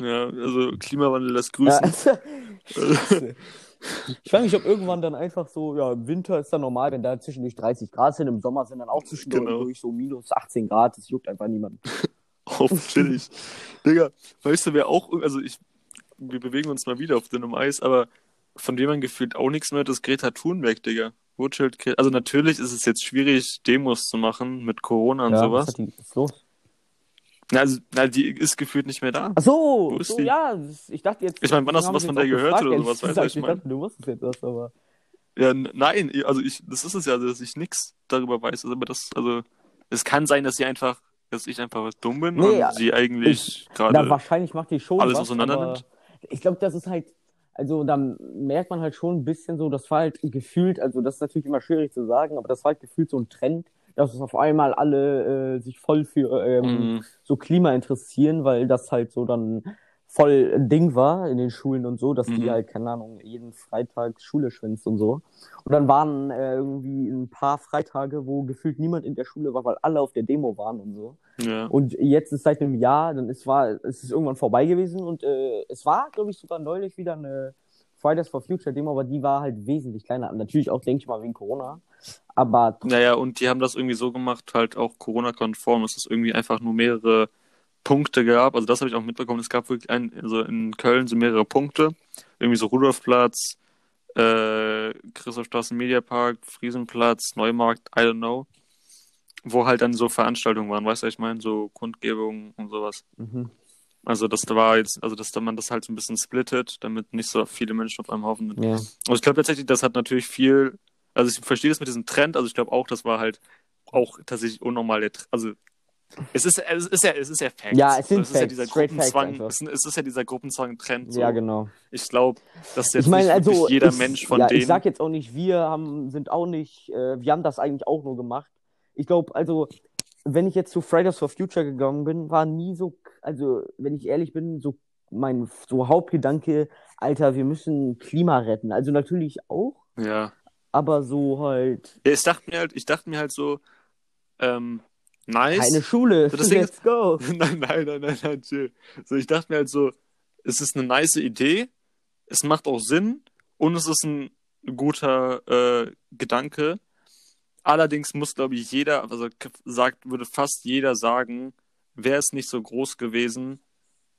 ja, also Klimawandel lässt Ja, grüßen. *laughs* Scheiße. Ich frage mich, ob irgendwann dann einfach so, ja, im Winter ist dann normal, wenn da zwischendurch 30 Grad sind, im Sommer sind dann auch zwischendurch Genau. so minus 18 Grad, das juckt einfach niemand. *laughs* Auf chillig. Digga, weißt du, wer auch, also ich, wir bewegen uns mal wieder auf dünnem Eis, aber von dem man gefühlt auch nichts mehr hört, ist Greta Thunberg, Digga. Chillt Gre- Also natürlich ist es jetzt schwierig, Demos zu machen mit Corona und ja, sowas. was die, ist los? Na, also, na, die ist gefühlt nicht mehr da. Ach so, Wo ist so die? ja, ich dachte jetzt. Ich meine, wann hast du haben was von der gehört gefragt, oder sowas? Gesagt. was ich Ich meine? dachte, du wusstest jetzt was, aber. Ja, nein, also ich, das ist es ja, dass ich nichts darüber weiß. Aber das, also, es kann sein, dass sie einfach, dass ich einfach dumm bin Nee, und sie eigentlich gerade. wahrscheinlich macht die schon alles was, auseinander nimmt. Ich glaube, das ist halt, also da merkt man halt schon ein bisschen so, das war halt gefühlt, also das ist natürlich immer schwierig zu sagen, aber das war halt gefühlt so ein Trend, dass es auf einmal alle äh, sich voll für ähm, Mhm. so Klima interessieren, weil das halt so dann voll ein Ding war in den Schulen und so, dass die Mhm. halt, keine Ahnung, jeden Freitag Schule schwänzt und so. Und dann waren äh, irgendwie ein paar Freitage, wo gefühlt niemand in der Schule war, weil alle auf der Demo waren und so. Ja. Und jetzt ist seit einem Jahr, dann ist, war, es ist irgendwann vorbei gewesen und äh, es war, glaube ich, sogar neulich wieder eine Fridays for Future Demo, aber die war halt wesentlich kleiner. Natürlich auch, denke ich mal, wegen Corona. Aber Naja, und die haben das irgendwie so gemacht, halt auch Corona-konform, dass es irgendwie einfach nur mehrere Punkte gab. Also das habe ich auch mitbekommen. Es gab wirklich ein, also in Köln so mehrere Punkte. Irgendwie so Rudolfplatz, äh, Christophstraßen Mediapark, Friesenplatz, Neumarkt, I don't know. Wo halt dann so Veranstaltungen waren, weißt du, was ich meine? So Kundgebungen und sowas. mhm. Also das da war jetzt, also dass da man das halt so ein bisschen splittet, damit nicht so viele Menschen auf einem Haufen sind. ja. Also ich glaube tatsächlich, das hat natürlich viel, also ich verstehe das mit diesem Trend, also ich glaube auch, das war halt auch tatsächlich unnormal, also es ist, es ist ja, es ist ja Facts. Ja, es sind ist ja Facts, dieser straight Facts Gruppenzwang, es, es ist ja dieser Gruppenzwang-Trend. So. ja, genau. Ich glaube, dass jetzt Ich nicht also jeder ich, Mensch von ja, denen. ich sag jetzt auch nicht, wir haben, sind auch nicht, äh, wir haben das eigentlich auch nur gemacht. Ich glaube, also, wenn ich jetzt zu Fridays for Future gegangen bin, war nie so, also, wenn ich ehrlich bin, so mein so Hauptgedanke, Alter, wir müssen Klima retten. Also natürlich auch, ja. aber so halt ja. Ich dachte mir halt, ich dachte mir halt so, ähm, nice. keine Schule. So, deswegen- Let's go. *laughs* nein, nein, nein, nein, nein, chill. So, ich dachte mir halt so, es ist eine nice Idee, es macht auch Sinn und es ist ein guter äh, Gedanke. Allerdings muss, glaube ich, jeder, also sagt, würde fast jeder sagen, wäre es nicht so groß gewesen,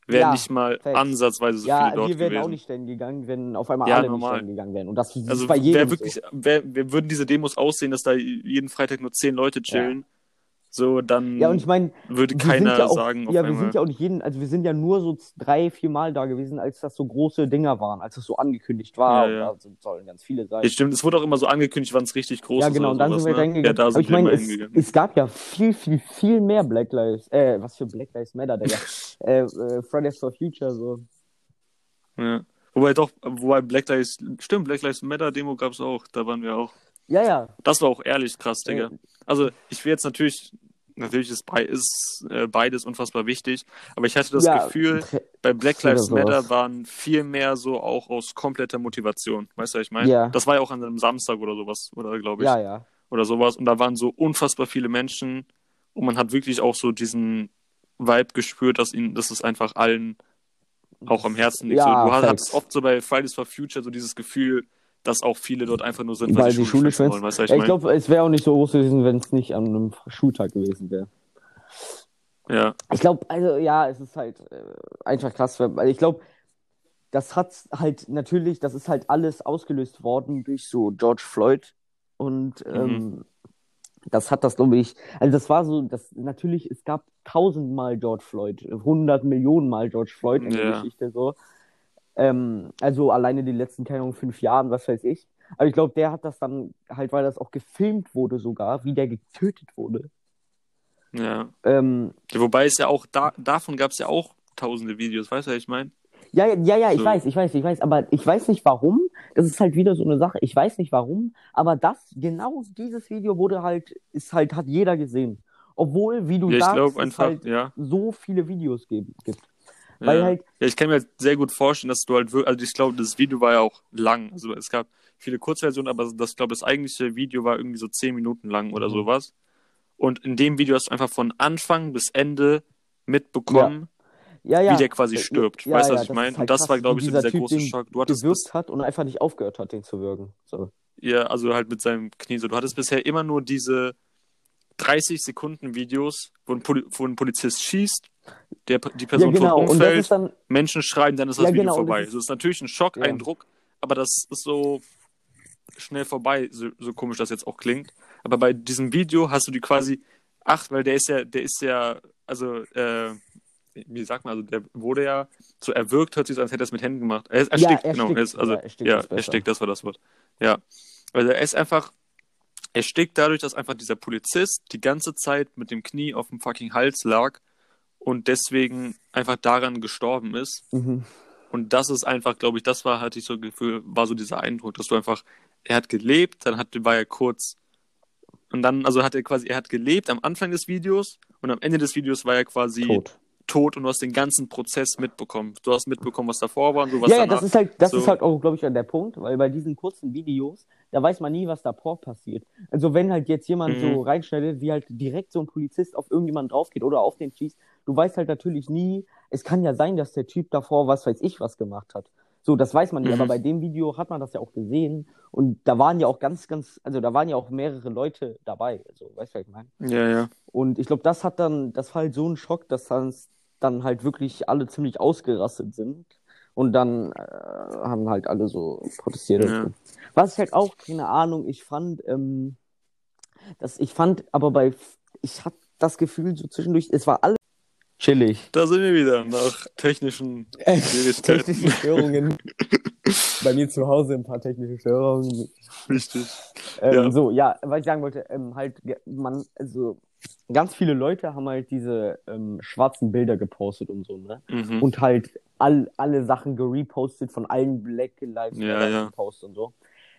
wären Ja, nicht mal facts. ansatzweise so Ja, viele dort wir wären gewesen. auch nicht stellen gegangen, wenn auf einmal Ja, alle normal. nicht stellen gegangen wären. Und das, das also ist bei jedem wer so. wirklich, wer, wer würden diese Demos aussehen, dass da jeden Freitag nur zehn Leute chillen, so dann Ja, und ich meine, würde keiner ja auch, sagen ja, wir einmal. sind ja auch nicht jeden, also wir sind ja nur so drei, vier Mal da gewesen, als das so große Dinger waren, als das so angekündigt war. Ja, ja. Da sollen ganz viele sein. Ja, stimmt, es wurde auch immer so angekündigt, wann es richtig groß ja, ist. genau, oder und dann sowas, sind wir ne? Ja, da Aber sind ich wir meine, es, es gab ja viel, viel, viel mehr Black Lives, äh, was für Black Lives Matter, Digga. *laughs* äh, äh, Fridays for Future, so. Ja. Wobei doch, wobei Black Lives, stimmt, Black Lives Matter Demo gab es auch, da waren wir auch. Ja, ja. Das war auch ehrlich krass, Digga. Äh, Also ich will jetzt natürlich, natürlich ist, äh, beides unfassbar wichtig, aber ich hatte das ja, Gefühl, bei Black Lives. Matter waren viel mehr so auch aus kompletter Motivation. Weißt du, was ich meine? Ja. Das war ja auch an einem Samstag oder sowas, oder glaube ich. ja, ja. oder sowas. Und da waren so unfassbar viele Menschen und man hat wirklich auch so diesen Vibe gespürt, dass ihnen, dass es einfach allen auch am Herzen liegt. Ja, so, du facts. hattest oft so bei Fridays for Future so dieses Gefühl, dass auch viele dort einfach nur sind, Weil die Schule schwänzt. wollen. Weißt du, ich ich glaube, es wäre auch nicht so groß gewesen, wenn es nicht an einem Schultag gewesen wäre. Ja, Ich glaube, also ja, es ist halt äh, einfach krass, weil ich glaube, das hat halt natürlich, das ist halt alles ausgelöst worden durch so George Floyd und Mhm. ähm, das hat das, glaube ich, also das war so, das natürlich, es gab tausendmal George Floyd, hundert Millionen Mal George Floyd in der Ja. Geschichte so. Ähm, also alleine die letzten, keine Ahnung, fünf Jahren, was weiß ich. Aber ich glaube, der hat das dann halt, weil das auch gefilmt wurde sogar, wie der getötet wurde. ja. Ähm, Ja, Wobei es ja auch, da, davon gab es ja auch tausende Videos, weißt du, was ich meine? Ja, ja, ja, ja, ich So. weiß, ich weiß, ich weiß, aber ich weiß nicht warum. Das ist halt wieder so eine Sache. Ich weiß nicht warum, aber das, genau dieses Video wurde halt, ist halt, hat jeder gesehen. Obwohl, wie du Ja, sagst, glaube es einfach, halt ja. so viele Videos gibt. Weil ja. halt, Ja, ich kann mir halt sehr gut vorstellen, dass du halt wirklich, also ich glaube, das Video war ja auch lang. Also es gab viele Kurzversionen, aber das, ich glaube, das eigentliche Video war irgendwie so zehn Minuten lang oder Mhm. sowas. Und in dem Video hast du einfach von Anfang bis Ende mitbekommen, ja, ja. wie der quasi Ja, stirbt. weißt du, was ich meine? halt Und das war, glaube ich, so dieser Typ große Schock. Du hattest gewirkt bis, hat und einfach nicht aufgehört hat, den zu würgen. So. ja, also halt mit seinem Knie so. Du hattest bisher immer nur diese 30 Sekunden Videos, wo ein, Poli wo ein Polizist schießt, der, die Ja, Person genau. tot umfällt, dann, Menschen schreien, dann ist das Ja, Video genau, und das vorbei. ist- Das ist natürlich ein Schockeindruck, aber das ist so schnell vorbei, so, so komisch das jetzt auch klingt. Aber bei diesem Video hast du die quasi, ach, weil der ist ja, der ist ja, also, äh, wie sagt man, also der wurde ja so erwürgt, hört sich so an, als hätte er es mit Händen gemacht. Er ist Ja, erstickt, erstickt. genau. Er ist, also, Ja, erstickt ja, erstickt, das war das Wort. Ja. Also er ist einfach, erstickt dadurch, dass einfach dieser Polizist die ganze Zeit mit dem Knie auf dem fucking Hals lag und deswegen einfach daran gestorben ist. mhm. Und das ist einfach, glaube ich, das war, hatte ich so Gefühl, war so dieser Eindruck, dass du einfach, er hat gelebt, dann hat, war er kurz Und dann, also hat er quasi, er hat gelebt am Anfang des Videos und am Ende des Videos war er quasi Tot. tot und du hast den ganzen Prozess mitbekommen. Du hast mitbekommen, was davor war und du was Ja, ja, danach. das ist halt, das so- ist halt auch, glaube ich, der Punkt, weil bei diesen kurzen Videos, da weiß man nie, was davor passiert. Also wenn halt jetzt jemand Mhm. so reinschneidet, wie halt direkt so ein Polizist auf irgendjemanden draufgeht oder auf den schießt, du weißt halt natürlich nie, es kann ja sein, dass der Typ davor was weiß ich was gemacht hat. So, das weiß man nicht, Mhm. aber bei dem Video hat man das ja auch gesehen und da waren ja auch ganz, ganz, also da waren ja auch mehrere Leute dabei. Also, weißt du, was ich meine? Ja, ja. Und ich glaube, das hat dann, das war halt so ein Schock, dass dann, dann halt wirklich alle ziemlich ausgerastet sind. Und dann äh, haben halt alle so protestiert. Ja. Was ich halt auch, keine Ahnung, ich fand, ähm, dass ich fand, aber bei, ich hatte das Gefühl so zwischendurch, es war alles chillig. Da sind wir wieder nach technischen Schwierigkeiten. Technische Störungen. bei mir zu Hause ein paar technische Störungen. Richtig. Ähm, Ja. So, ja, was ich sagen wollte, ähm, halt, man, also, ganz viele Leute haben halt diese ähm, schwarzen Bilder gepostet und so, ne? Mhm. Und halt all, alle Sachen gerepostet von allen Black Lives Ja, Matter ja. Posts und so.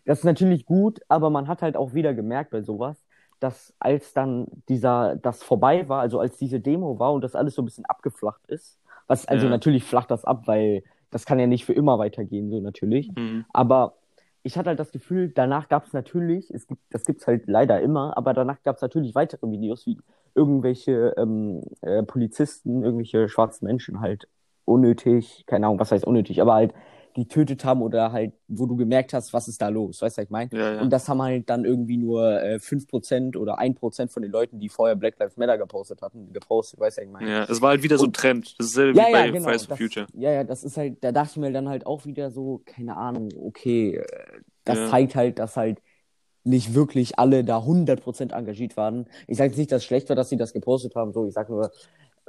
Das ist natürlich gut, aber man hat halt auch wieder gemerkt bei sowas, dass als dann dieser, das vorbei war, also als diese Demo war und das alles so ein bisschen abgeflacht ist, was, also Ja. natürlich flacht das ab, weil das kann ja nicht für immer weitergehen, so natürlich. Mhm. Aber ich hatte halt das Gefühl, danach gab es natürlich, es gibt, das gibt's halt leider immer, aber danach gab es natürlich weitere Videos, wie irgendwelche ähm, äh, Polizisten, irgendwelche schwarzen Menschen halt unnötig, keine Ahnung, was heißt unnötig, aber halt getötet haben oder halt, wo du gemerkt hast, was ist da los, weißt du, was ich meine? Ja, ja. Und das haben halt dann irgendwie nur äh, 5% oder 1% von den Leuten, die vorher Black Lives Matter gepostet hatten, gepostet, weißt du, was ich meine? ja, es war halt wieder so ein Trend. Dasselbe Ja, wie ja, bei genau. Fridays for Future. ja, ja, das ist halt, da dachte ich mir dann halt auch wieder so, keine Ahnung, okay, äh, das Ja. zeigt halt, dass halt nicht wirklich alle da 100% engagiert waren. Ich sage jetzt nicht, dass es schlecht war, dass sie das gepostet haben, so, ich sag nur,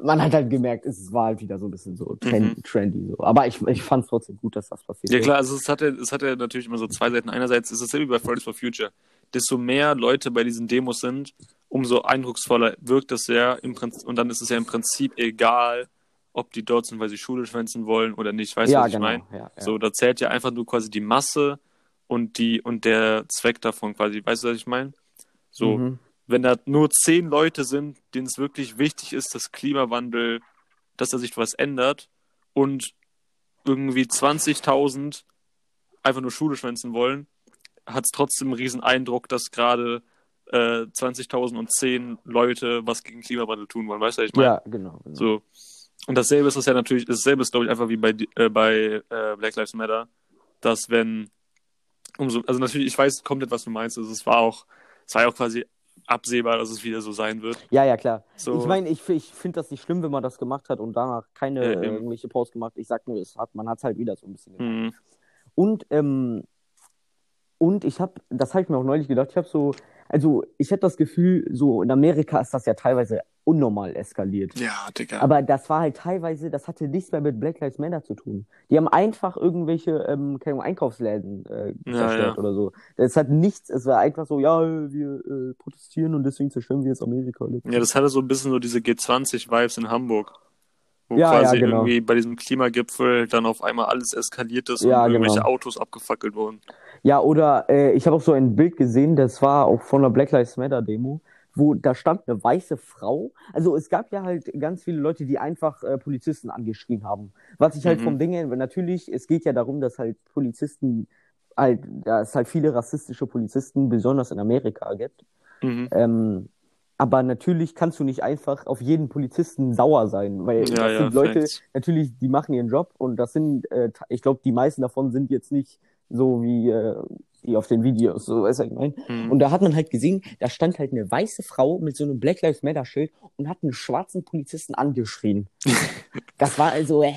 man hat halt gemerkt, es war halt wieder so ein bisschen so trend, trendy, so. Aber ich, ich fand es trotzdem gut, dass das passiert Mhm. Ja klar, also es hat ja, es hat ja natürlich immer so zwei Seiten. Einerseits ist es ja wie bei Fridays for Future. Desto mehr Leute bei diesen Demos sind, umso eindrucksvoller wirkt das ja im Prinzip, und dann ist es ja im Prinzip egal, ob die dort sind, weil sie Schule schwänzen wollen oder nicht. Weißt du, ja, was ich genau. meine? Ja, ja. So, da zählt ja einfach nur quasi die Masse und die und der Zweck davon quasi. Weißt du, was ich meine? So, Mhm. Wenn da nur zehn Leute sind, denen es wirklich wichtig ist, dass Klimawandel, dass da sich was ändert und irgendwie 20.000 einfach nur Schule schwänzen wollen, hat es trotzdem einen riesen Eindruck, dass gerade äh, 20.010 Leute was gegen Klimawandel tun wollen. Weißt du, was ich meine? ja, genau. genau. So. Und dasselbe ist es ja natürlich, dasselbe ist, glaube ich, einfach wie bei, äh, bei äh, Black Lives Matter, dass wenn umso, also natürlich, ich weiß komplett, was du meinst. Also es war auch, es war ja auch quasi absehbar, dass es wieder so sein wird. Ja, ja, klar. So, Ich meine, ich, ich finde das nicht schlimm, wenn man das gemacht hat und danach keine Ja, äh, irgendwelche Posts gemacht. Ich sag nur, es hat, man hat es halt wieder so ein bisschen gemacht. mh, Und, ähm, und ich habe, das habe ich mir auch neulich gedacht, ich habe so, also ich hätte das Gefühl, so in Amerika ist das ja teilweise unnormal eskaliert. ja, Digga. Aber das war halt teilweise, das hatte nichts mehr mit Black Lives Matter zu tun. Die haben einfach irgendwelche, ähm, keine Ahnung, Einkaufsläden äh, Ja, zerstört ja. oder so. Das hat nichts, es war einfach so, ja, wir äh, protestieren und deswegen zerstören wir jetzt Amerika. ja, das hatte so ein bisschen so diese G20-Vibes in Hamburg. Wo Ja, quasi ja, genau. irgendwie bei diesem Klimagipfel dann auf einmal alles eskaliert ist Ja, und irgendwelche genau. Autos abgefackelt wurden. Ja, oder äh, ich habe auch so ein Bild gesehen, das war auch von der Black Lives Matter Demo, wo da stand eine weiße Frau. Also es gab ja halt ganz viele Leute, die einfach äh, Polizisten angeschrien haben. Was ich halt Mhm. vom Ding her, natürlich, es geht ja darum, dass halt Polizisten halt, dass es halt viele rassistische Polizisten, besonders in Amerika gibt. Mhm. Ähm, aber natürlich kannst du nicht einfach auf jeden Polizisten sauer sein, weil Ja, das ja, sind Leute, Facts. natürlich, die machen ihren Job und das sind, äh, ich glaube, die meisten davon sind jetzt nicht so wie äh, die auf den Videos, so was ich meine. Mhm. Und da hat man halt gesehen, da stand halt eine weiße Frau mit so einem Black Lives Matter Schild und hat einen schwarzen Polizisten angeschrien. *laughs* das war also, hä?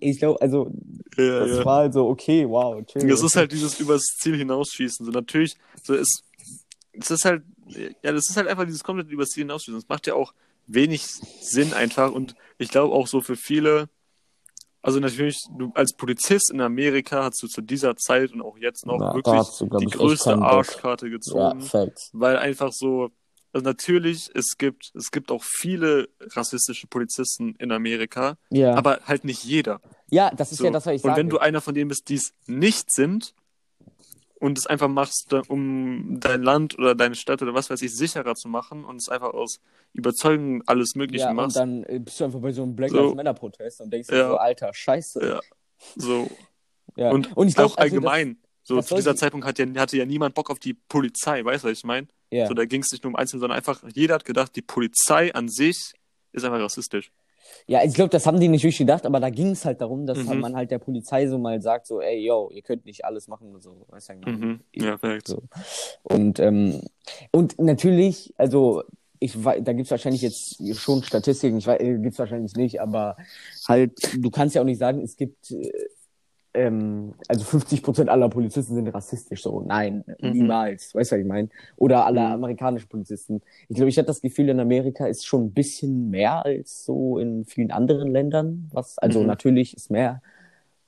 Ich glaube, also, ja, das war also okay, wow, chill. Das ist halt dieses übers Ziel hinausschießen. So natürlich, so ist, es ist halt, ja, das ist halt einfach dieses komplett übers Ziel hinausschießen. Das macht ja auch wenig Sinn einfach und ich glaube auch so für viele, also natürlich, du als Polizist in Amerika hast du zu dieser Zeit und auch jetzt noch Ja, wirklich du, die größte. Arschkarte ja, gezogen, Facts. weil einfach so, also natürlich, es gibt, es gibt auch viele rassistische Polizisten in Amerika, Ja. aber halt nicht jeder. ja, das ist So. ja das, was ich und sage. wenn du einer von denen bist, die es nicht sind, und es einfach machst, um dein Land oder deine Stadt oder was weiß ich sicherer zu machen und es einfach aus Überzeugung alles Mögliche ja, machst. und dann äh, bist du einfach bei so einem Black So. Lives Matter Protest und denkst dir Ja. so, Alter, scheiße. Ja. So. Ja. Und, ich glaub, auch also allgemein. so das zu dieser sollte- Zeitpunkt hat ja, hatte ja niemand Bock auf die Polizei, weißt du, was ich meine? Das, ja. So, da ging es nicht nur um Einzelne, sondern einfach, jeder hat gedacht, die Polizei an sich ist einfach rassistisch. Ja, ich glaube, das haben die nicht wirklich gedacht, aber da ging es halt darum, dass Mhm. man halt der Polizei so mal sagt, so, ey, yo, ihr könnt nicht alles machen und so. Weißt du? Mhm. Ja, perfekt. So. Und, ähm, und natürlich, also ich wei- da gibt's wahrscheinlich jetzt schon Statistiken, ich weiß, äh, gibt's wahrscheinlich nicht, aber halt, du kannst ja auch nicht sagen, es gibt äh, ähm, also 50 Prozent aller Polizisten sind rassistisch, so nein, Mhm. niemals, weißt du, was ich meine? Oder alle Mhm. amerikanischen Polizisten. Ich glaube, ich hatte das Gefühl, in Amerika ist schon ein bisschen mehr als so in vielen anderen Ländern, was, also Mhm. natürlich ist mehr,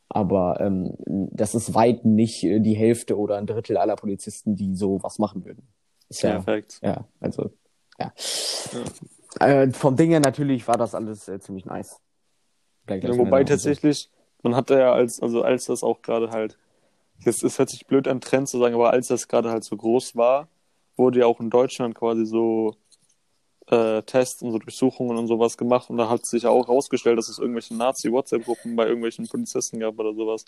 aber ähm, das ist weit nicht äh, die Hälfte oder ein Drittel aller Polizisten, die so was machen würden. Ist ja, Perfekt. ja, also, ja. Äh, vom Ding her natürlich war das alles äh, ziemlich nice. Ja, wobei und so. Man hatte ja als, also als das auch gerade halt, jetzt, es hört sich blöd an Trend zu sagen, aber als das gerade halt so groß war, wurde ja auch in Deutschland quasi so äh, Tests und so Durchsuchungen und sowas gemacht und da hat sich auch rausgestellt, dass es irgendwelche Nazi-WhatsApp-Gruppen bei irgendwelchen Polizisten gab oder sowas.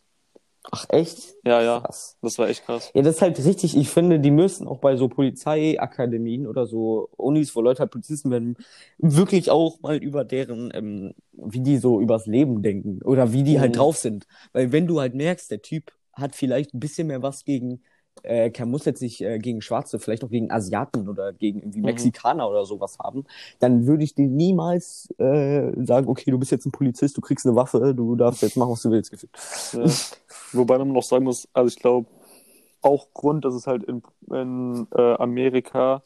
Ach, echt? Ja, ja, Krass. das war echt krass. Ja, das ist halt richtig. Ich finde, die müssen auch bei so Polizeiakademien oder so Unis, wo Leute halt Polizisten werden, wirklich auch mal über deren, ähm, wie die so übers Leben denken oder wie die halt Mhm. drauf sind. Weil wenn du halt merkst, der Typ hat vielleicht ein bisschen mehr was gegen, äh, er muss jetzt nicht äh, gegen Schwarze, vielleicht auch gegen Asiaten oder gegen irgendwie Mhm. Mexikaner oder sowas haben, dann würde ich dir niemals äh, sagen, okay, du bist jetzt ein Polizist, du kriegst eine Waffe, du darfst jetzt machen, was du willst. Ja. Wobei man noch sagen muss, also ich glaube, auch Grund, dass es halt in, in äh, Amerika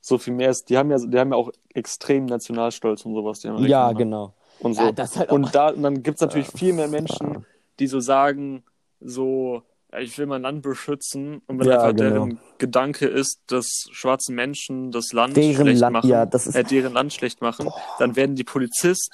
so viel mehr ist, die haben ja, die haben ja auch extrem Nationalstolz und sowas, die Ja, genau. Und so. Ja, halt und da, und dann gibt es natürlich viel mehr Menschen, die so sagen, so, ich will mein Land beschützen. Und wenn Ja, einfach genau. deren Gedanke ist, dass schwarze Menschen das Land Deren schlecht Land- machen, ja, das ist- äh, deren Land schlecht machen, dann werden die Polizist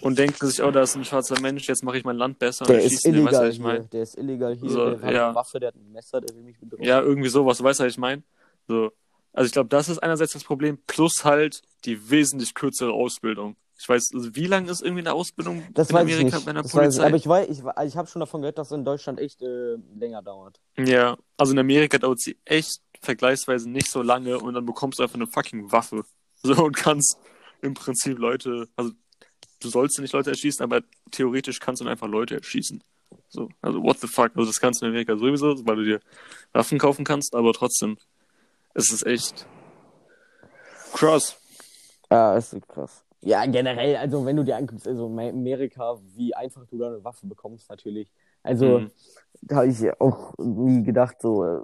und denken sich, oh, da ist ein schwarzer Mensch, jetzt mache ich mein Land besser. Der und ist schießen den, weißt illegal was ich hier. Der ist illegal hier. So, der hat ja. eine Waffe, der hat ein Messer, der will mich bedrohen. Ja, irgendwie sowas, weißt du, was ich meine? So. Also ich glaube, das ist einerseits das Problem, plus halt die wesentlich kürzere Ausbildung. Ich weiß, also wie lange ist irgendwie eine Ausbildung das in weiß Amerika ich nicht. bei einer Das weiß ich, Polizei? aber ich weiß, ich, ich habe schon davon gehört, dass es in Deutschland echt äh, länger dauert. Ja, also in Amerika dauert sie echt vergleichsweise nicht so lange und dann bekommst du einfach eine fucking Waffe. *laughs* So und kannst im Prinzip Leute, also du sollst ja nicht Leute erschießen, aber theoretisch kannst du einfach Leute erschießen. So, also what the fuck, also das kannst du in Amerika sowieso, weil du dir Waffen kaufen kannst, aber trotzdem, es ist echt krass. Ja, ist krass. Ja, generell, also wenn du dir anguckst, also in Amerika, wie einfach du da eine Waffe bekommst, natürlich. Also, Mhm. da habe ich auch nie gedacht, so, äh,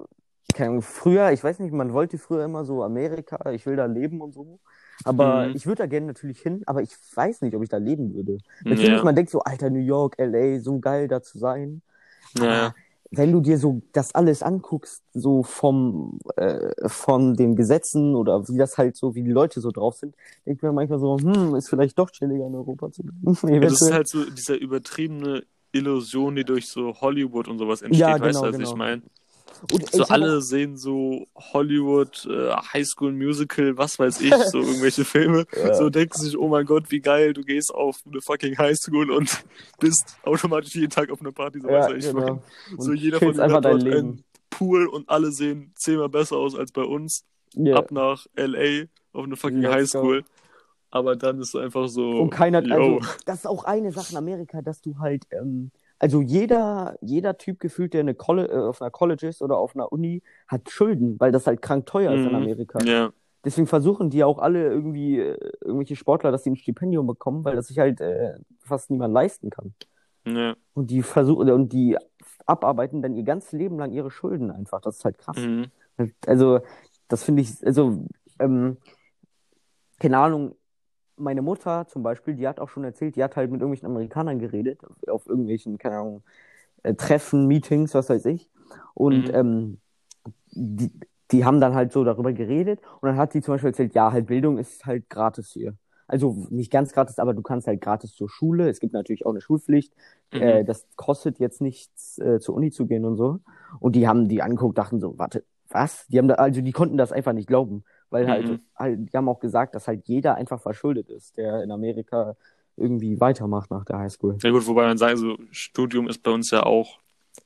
keine früher, ich weiß nicht, man wollte früher immer so Amerika, ich will da leben und so. Aber Mhm. ich würde da gerne natürlich hin, aber ich weiß nicht, ob ich da leben würde. Natürlich, Ja, man denkt so, Alter, New York, LA, so geil da zu sein. ja, wenn du dir so das alles anguckst, so vom äh, von den Gesetzen oder wie das halt so, wie die Leute so drauf sind, denke ich mir manchmal so, hm, ist vielleicht doch chilliger in Europa zu bleiben. *laughs* ja, das ist halt so diese übertriebene Illusion, die durch so Hollywood und sowas entsteht, Ja, weißt genau, du, was genau. ich meine? Und So alle sehen so Hollywood, äh, High School Musical, was weiß ich, *laughs* so irgendwelche Filme. Ja. So denken sich, oh mein Gott, wie geil, du gehst auf eine fucking High School und *laughs* bist automatisch jeden Tag auf einer Party, so Auch, ja, ich genau. So jeder von einfach hat dort Leben. einen Pool und alle sehen zehnmal besser aus als bei uns. Ja. Ab nach L.A. auf eine fucking Let's High go. School. Aber dann ist es einfach so, Und keiner, yo. also das ist auch eine Sache in Amerika, dass du halt, ähm, also jeder, jeder Typ gefühlt, der eine äh, auf einer College ist oder auf einer Uni, hat Schulden, weil das halt krank teuer ist in Mhm. Amerika. ja, Deswegen versuchen die auch alle irgendwie, äh, irgendwelche Sportler, dass sie ein Stipendium bekommen, weil das sich halt äh, fast niemand leisten kann. ja, Und die versuchen, und die abarbeiten dann ihr ganzes Leben lang ihre Schulden einfach. Das ist halt krass. mhm. Also, das finde ich, also, ähm, keine Ahnung, meine Mutter zum Beispiel, die hat auch schon erzählt, die hat halt mit irgendwelchen Amerikanern geredet, auf irgendwelchen, keine Ahnung, äh, Treffen, Meetings, was weiß ich. Und Mhm. ähm, die, die haben dann halt so darüber geredet und dann hat sie zum Beispiel erzählt, ja, halt Bildung ist halt gratis hier. Also nicht ganz gratis, aber du kannst halt gratis zur Schule. Es gibt natürlich auch eine Schulpflicht. Mhm. Äh, das kostet jetzt nichts, äh, zur Uni zu gehen und so. Und die haben die angeguckt, dachten so, warte, was? Die haben da, also die konnten das einfach nicht glauben. Weil halt, Mhm. halt, die haben auch gesagt, dass halt jeder einfach verschuldet ist, der in Amerika irgendwie weitermacht nach der Highschool. Ja gut, wobei man sagen, so Studium ist bei uns ja auch,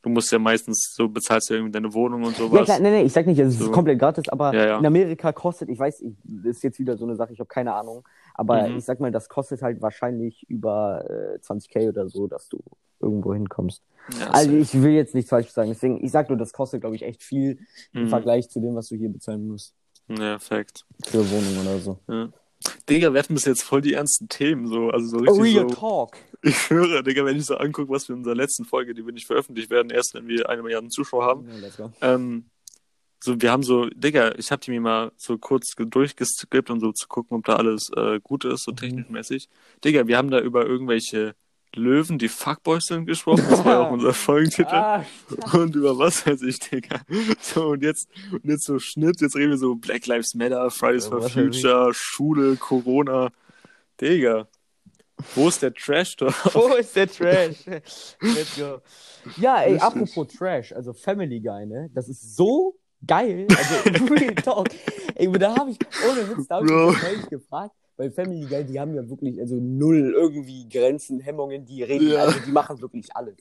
du musst ja meistens, so bezahlst ja irgendwie deine Wohnung und Ja, sowas. klar, nee, nee, ich sag nicht, es ist So. komplett gratis, aber Ja, ja. in Amerika kostet, ich weiß, ich, das ist jetzt wieder so eine Sache, ich habe keine Ahnung, aber Mhm. ich sag mal, das kostet halt wahrscheinlich über äh, 20k oder so, dass du irgendwo hinkommst. Ja, Also ich will jetzt nichts falsch sagen, deswegen, ich sag nur, das kostet, glaube ich, echt viel im Mhm. Vergleich zu dem, was du hier bezahlen musst Ja, Fact. für Wohnung oder so. Ja. Digga, wir hatten bis jetzt voll die ernsten Themen, so, also so richtig so. Talk. Ich schwöre, Digga, wenn ich so angucke, was wir in unserer letzten Folge, die wir nicht veröffentlicht werden, erst wenn wir eine Milliarde Zuschauer haben, Ja, let's go. ähm, so, wir haben so, Digga, ich hab die mir mal so kurz ge- durchgeskippt, um so zu gucken, ob da alles äh, gut ist, so Mhm. technisch mäßig. Digga, wir haben da über irgendwelche Löwen, die Fuckboys sind, gesprochen. Das war ja auch unser Folgentitel. Ah, Und über was weiß ich, Digga. So, und jetzt, und jetzt so Schnitt, jetzt reden wir so Black Lives Matter, Fridays Ja, for. Future, Schule, Corona. Digga. Wo ist der Trash da? *laughs* Wo ist der Trash? Let's go. Ja, ey, Richtig. apropos Trash, also Family Guy, ne? Das ist so geil. Also, *laughs* Real Talk. Ey, da habe ich, ohne Witz, da habe ich mich gefragt, weil Family Guy, die haben ja wirklich, also null irgendwie Grenzen, Hemmungen, die reden, Ja. also die machen wirklich alles.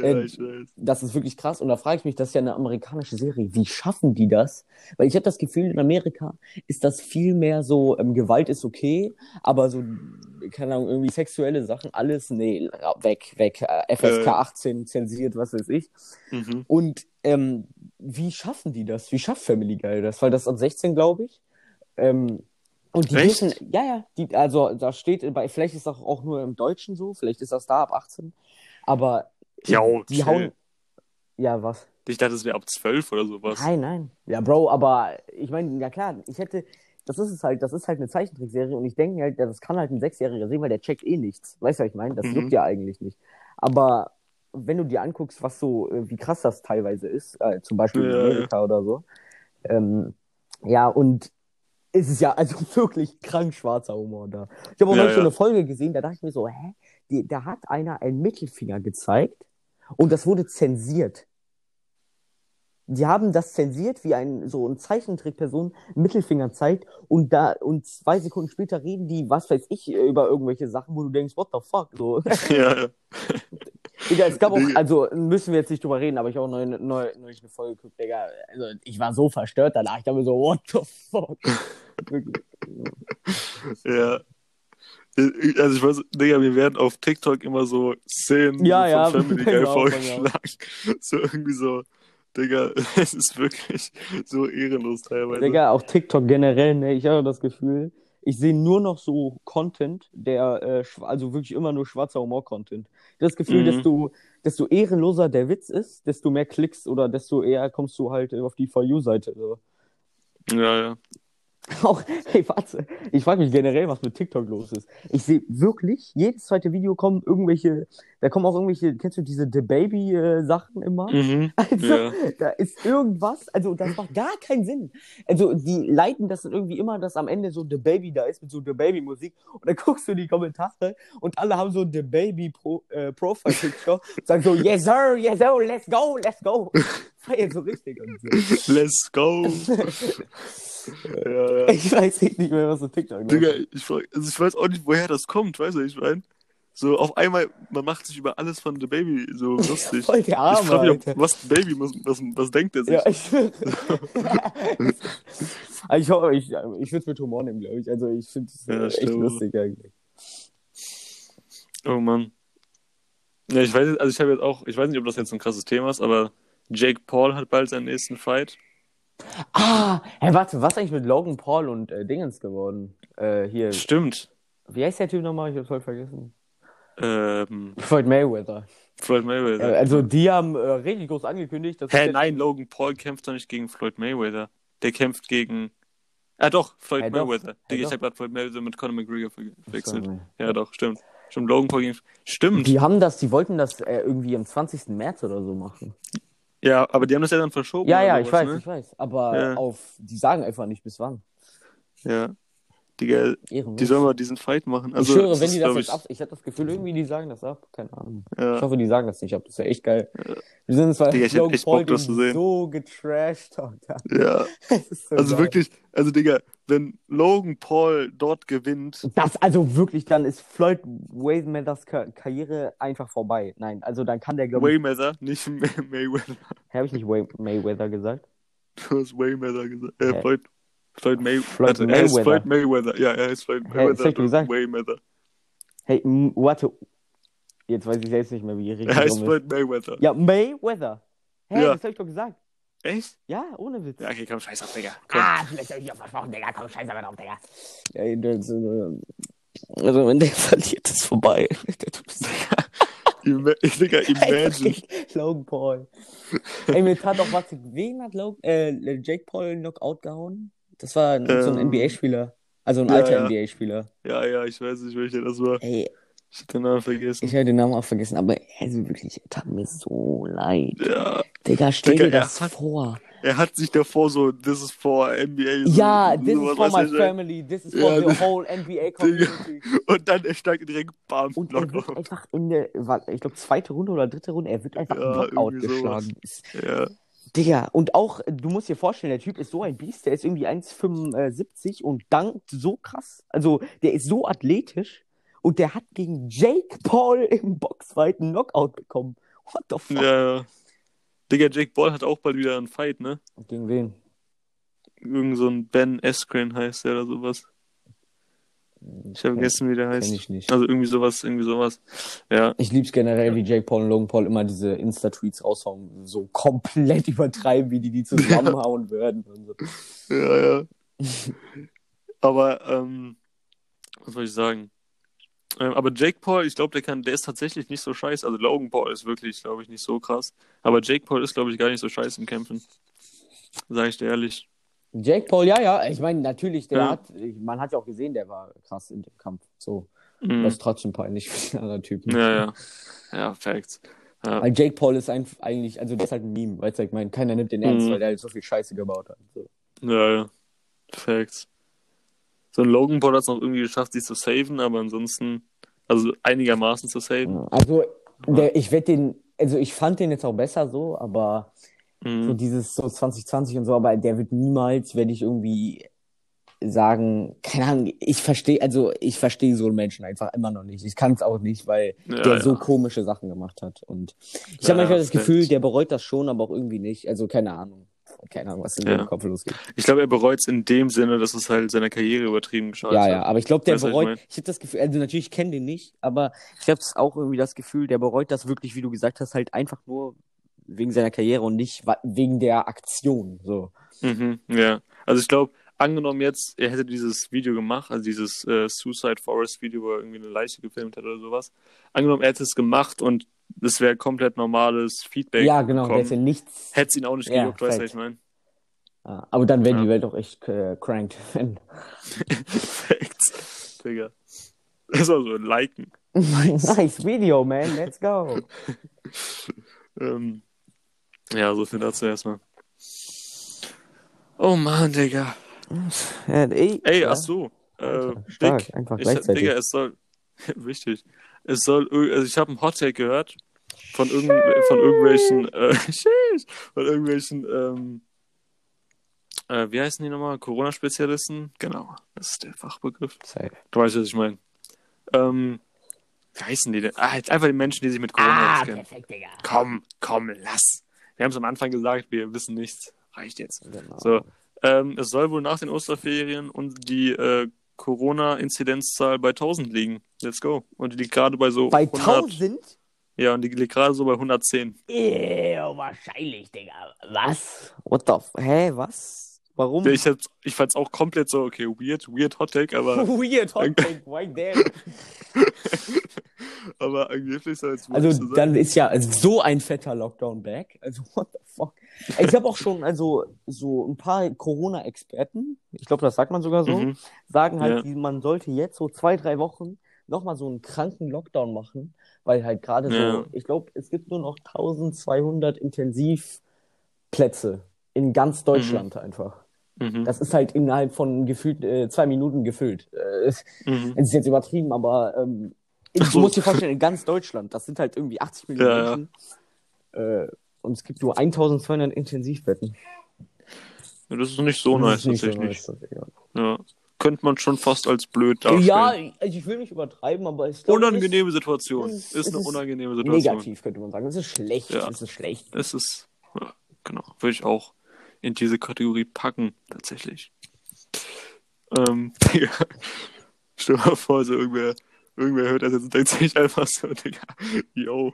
Ja, Ähm. Das ist wirklich krass. Und da frage ich mich, das ist ja eine amerikanische Serie. Wie schaffen die das? Weil ich habe das Gefühl, in Amerika ist das viel mehr so, ähm, Gewalt ist okay, aber so, keine Ahnung, irgendwie sexuelle Sachen, alles, nee, weg, weg. Äh, FSK Äh. 18 zensiert, was weiß ich. Mhm. Und ähm, wie schaffen die das? Wie schafft Family Guy das? Weil das ab 16, glaube ich. Ähm, und die Echt? dürfen, ja, ja, die, also da steht, bei, vielleicht ist das auch nur im Deutschen so, vielleicht ist das da ab 18, aber Jo, die chill. hauen, ja, was? Ich dachte, es wäre ab 12 oder sowas. Nein, nein. Ja, Bro, aber ich meine, ja klar, ich hätte, das ist es halt, das ist halt eine Zeichentrickserie und ich denke halt, ja, das kann halt ein Sechsjähriger sehen, weil der checkt eh nichts. Weißt du, was ich meine? Das Mhm. juckt ja eigentlich nicht. Aber wenn du dir anguckst, was so, äh, wie krass das teilweise ist, äh, zum Beispiel in Ja, Amerika oder so, ähm, ja, und es ist ja also *laughs* wirklich krank schwarzer Humor da. Ich habe auch Ja, neulich so ja. eine Folge gesehen, da dachte ich mir so, hä? Die, da hat einer einen Mittelfinger gezeigt und das wurde zensiert. Die haben das zensiert, wie ein so ein Zeichentrickperson Mittelfinger zeigt und da und zwei Sekunden später reden die, was weiß ich, über irgendwelche Sachen, wo du denkst, what the fuck? So. *laughs* ja, ja. *laughs* Digga, es gab auch, also müssen wir jetzt nicht drüber reden, aber ich habe auch neu, neu, neulich eine Folge geguckt, Digga. Also ich war so verstört danach, ich dachte mir so, what the fuck? Wirklich. *laughs* ja. Also ich weiß, Digga, mir werden auf TikTok immer so Szenen Ja, von ja, *laughs* Family Guy mir vorgeschlagen. So irgendwie so, Digga, *laughs* es ist wirklich so ehrenlos teilweise. Digga, auch TikTok generell, ne? Ich habe das Gefühl, ich sehe nur noch so Content, der, äh, also wirklich immer nur schwarzer Humor-Content. Ich habe das Gefühl, Mhm. desto, desto ehrenloser der Witz ist, desto mehr Klicks oder desto eher kommst du halt auf die For You-Seite. So. Ja, ja. *laughs* Auch, hey, warte, ich frage mich generell, was mit TikTok los ist. Ich sehe wirklich, jedes zweite Video kommen irgendwelche, da kommen auch irgendwelche, kennst du diese The Baby-Sachen immer? Mhm. *laughs* Also, Ja. da ist irgendwas, also das macht gar keinen Sinn. Also, die leiten das dann irgendwie immer, dass am Ende so The Baby da ist mit so The Baby-Musik und dann *laughs* guckst du in die Kommentare und alle haben so The Baby Pro, äh, und sagen so, yes sir, yes sir, let's go, let's go. Feiern so richtig und so. Let's go. *laughs* ja, ja. Ich weiß echt nicht mehr, was so TikTok ist. Digga, ich, also ich weiß auch nicht, woher das kommt, weißt du, ich meine. So auf einmal, man macht sich über alles von The Baby so *laughs* lustig. Voll der ich Arme, frage mich, auch, was The Baby, was, was, was denkt er sich? Ja, ich Also *laughs* ich, hoffe, ich, ich würde es mit Humor nehmen, glaube ich. Also ich finde es Ja, echt stimmt. lustig eigentlich. Oh Mann. Ja, ich weiß, jetzt- also ich habe jetzt auch, ich weiß nicht, ob das jetzt ein krasses Thema ist, aber Jake Paul hat bald seinen nächsten Fight. Ah, hey, warte, was ist eigentlich mit Logan Paul und äh, Dingens geworden? Äh, hier, Stimmt. wie heißt der Typ nochmal? Ich hab's voll vergessen. Ähm, Floyd Mayweather. Floyd Äh, Mayweather. also die haben äh, richtig groß angekündigt, dass Hä, es nein, Logan Paul kämpft doch nicht gegen Floyd Mayweather. Der kämpft gegen. Ah, doch, Floyd doch. Mayweather. Hä, Digga, ich doch. habe gerade Floyd Mayweather mit Conor McGregor ver- verwechselt. Ja, doch, stimmt. Stimmt, Logan Paul gegen. Stimmt. Die haben das, die wollten das äh, irgendwie am 20. März oder so machen. Ja, aber die haben das ja dann verschoben. Ja, ja, ich sowas, weiß, ne? ich weiß. Aber Ja. auf, die sagen einfach nicht bis wann. Ja. Digga, die sollen mal diesen Fight machen. Also, ich schwöre, wenn die das jetzt ich, ab. Ich hatte das Gefühl, irgendwie, die sagen das ab. Keine Ahnung. Ich ja, hoffe, die sagen das nicht ab. Das wäre echt geil. Wir sind zwar Digga, ich Logan echt Paul Bock, das zu sehen. so getrashed, Alter. ja. *laughs* So Also geil. wirklich, also Digga, wenn Logan Paul dort gewinnt, Das, also wirklich, dann ist Floyd Mayweathers Ka Karriere einfach vorbei. Nein, also dann kann der, glaube ich. Wayweather, nicht May *laughs* Mayweather. Habe ich nicht Way Mayweather gesagt? Du hast Wayweather gesagt. Äh? Floyd, Floyd, May Floyd warte, er ist Mayweather. Floyd Mayweather. Ja, er ist Floyd Mayweather. doch gesagt. Wayweather. Hey, warte. Jetzt weiß ich selbst nicht mehr, wie richtig Er heißt ist. Floyd Mayweather. Ja, Mayweather. Hä, Ja. das hab ich doch gesagt. Echt? Ja, ohne Witz. Ja, okay, komm, scheiß auf, Digga. Komm. Ah, vielleicht hab ich auch versprochen, Digga. Komm, scheiße aber drauf, Digga. Ja, das, äh, also, wenn der *laughs* verliert, ist vorbei. *laughs* Der tut es *laughs* Ima Digga, imagine. Logan Paul. Ey, mir tat auch was. Wen hat Logan, äh, Jake Paul Knockout gehauen? Das war ein- so ein Ähm, NBA-Spieler. Also ein ja, alter ja. NBA-Spieler. Ja, ja, ich weiß nicht, welcher das war. Ey, Ich hab den Namen vergessen. ich habe den Namen auch vergessen, aber also wirklich, tat mir so leid. Ja, Digga, stell Digga, dir er das hat- vor. er hat sich davor so, this is for NBA. so- Ja, this sowas, is for my family, this is for Ja, the whole NBA *laughs* community. Und dann er steigt direkt bam, Und er wird einfach in der, ich glaube, zweite Runde oder dritte Runde, er wird einfach Ja, Knockout geschlagen. Ist, Ja, Digga, und auch, du musst dir vorstellen, der Typ ist so ein Biest, der ist irgendwie 1,75 und dankt so krass. Also, der ist so athletisch und der hat gegen Jake Paul im Boxfight einen Knockout bekommen. What the fuck? ja, ja. Digga, Jake Paul hat auch bald wieder einen Fight, ne? Gegen wen? Irgend so ein Ben Askren heißt der oder sowas. Ich habe vergessen, wie der Kenn heißt. ich nicht. Also irgendwie sowas, irgendwie sowas. Ja, Ich lieb's generell, wie Jake Paul und Logan Paul immer diese Insta-Tweets raushauen, so komplett *laughs* übertreiben, wie die die zusammenhauen *laughs* würden. Und so. ja, ja. Aber, ähm, was soll ich sagen? Ähm, aber Jake Paul, ich glaube, der kann, der ist tatsächlich nicht so scheiße. Also Logan Paul ist wirklich, glaube ich, nicht so krass. Aber Jake Paul ist, glaube ich, gar nicht so scheiße im Kämpfen. Sag ich dir ehrlich. Jake Paul, ja, ja, ich meine, natürlich, der Ja. hat, man hat ja auch gesehen, der war krass in dem Kampf. So, Mhm. das ist trotzdem peinlich für den anderen Typen. Ja, ja. Ja, Facts. Ja. Weil Jake Paul ist ein, eigentlich, also der ist halt ein Meme, weißt du, ich meine, keiner nimmt den ernst, Mhm. weil der halt so viel Scheiße gebaut hat. So. Ja, ja. Facts. So ein Logan Paul hat es noch irgendwie geschafft, sich zu saven, aber ansonsten, also einigermaßen zu saven. Also, der, ich werde den, also ich fand den jetzt auch besser so, aber so Mhm. dieses so 2020 und so, aber der wird niemals, werde ich irgendwie sagen, keine Ahnung, ich verstehe, also ich verstehe so einen Menschen einfach immer noch nicht. Ich kann es auch nicht, weil Ja, der ja. so komische Sachen gemacht hat. Und ich Ja, habe manchmal das. Gefühl, der bereut das schon, aber auch irgendwie nicht. Also keine Ahnung. Keine Ahnung, was in Ja. seinem Kopf losgeht. Ich glaube, er bereut es in dem Sinne, dass es halt seiner Karriere übertrieben geschadet Ja, hat. ja, aber ich glaube, der Weißt was ich bereut, mein? ich habe das Gefühl, also natürlich, ich kenne den nicht, aber ich habe auch irgendwie das Gefühl, der bereut das wirklich, wie du gesagt hast, halt einfach nur wegen seiner Karriere und nicht wegen der Aktion. So. Mhm, ja. Also ich glaube, angenommen jetzt, er hätte dieses Video gemacht, also dieses äh, Suicide Forest Video, wo er irgendwie eine Leiche gefilmt hat oder sowas. Angenommen, er hätte es gemacht und es wäre komplett normales Feedback ja, genau, bekommen, ja nichts. hätte es ihn auch nicht Ja, gejuckt, weißt du, was ich meine? Ah, aber dann wäre Ja. die Welt auch echt äh, cranked. *laughs* Facts, Digga. Das ist also liken. *laughs* nice Video, man, let's go. *laughs* Ähm, ja, so viel dazu erstmal. Oh Mann, Digga. Ja, ey, Ey, ja. ach so. Äh, Alter, stark, Dick, einfach ich, gleichzeitig. Digga, es soll. *laughs* Wichtig. Es soll. Also ich habe einen Hottake gehört von, irgend, von irgendwelchen. Äh, *laughs* von irgendwelchen. Ähm, äh, wie heißen die nochmal? Corona-Spezialisten? Genau, das ist der Fachbegriff. Safe. Du weißt, was ich meine. Ähm, wie heißen die denn? Ah, jetzt einfach die Menschen, die sich mit Corona Ah, auskennen. perfekt, Digga. Komm, komm, lass. Wir haben es am Anfang gesagt, wir wissen nichts. Reicht jetzt. Genau. So, ähm, es soll wohl nach den Osterferien und die äh, Corona-Inzidenzzahl bei 1000 liegen. Let's go. Und die liegt gerade bei so Bei 100. 1000? Ja, und die liegt gerade so bei 110. Ew, wahrscheinlich, Digga. Was? What the f Hä, was? Warum? Ich, hab's- ich fand's auch komplett so, okay, weird, weird Hot Take, aber, *laughs* Weird hot take right *laughs* there. *laughs* aber angeblich soll es Also so sein. dann ist ja so ein fetter Lockdown back. Also what the fuck. Ich habe auch schon also so ein paar Corona-Experten, ich glaube, das sagt man sogar so, Mhm. sagen halt, Ja. man sollte jetzt so zwei, drei Wochen nochmal so einen kranken Lockdown machen, weil halt gerade Ja. so, ich glaube, es gibt nur noch 1200 Intensivplätze in ganz Deutschland einfach. Mhm. Das ist halt innerhalb von gefühlt äh, zwei Minuten gefüllt. Äh, Mhm. es ist jetzt übertrieben, aber ähm, ich so. muss dir vorstellen, in ganz Deutschland, das sind halt irgendwie 80 Millionen Ja, ja. Menschen. Äh, und es gibt nur 1200 Intensivbetten. Ja, das ist nicht so Das nice ist nicht so tatsächlich. nice, tatsächlich. Ja. Könnte man schon fast als blöd darstellen. Ja, also ich will nicht übertreiben, aber ich glaube, Unangenehme Situation. es Ist, ist- es eine ist unangenehme Situation. negativ, könnte man sagen. Es ist schlecht. Ja. Es ist schlecht. Es ist, ja, genau, würde ich auch in diese Kategorie packen, tatsächlich. Ähm, *laughs* stell dir mal vor, so irgendwer, irgendwer hört das jetzt und denkt sich einfach so, Digga, yo,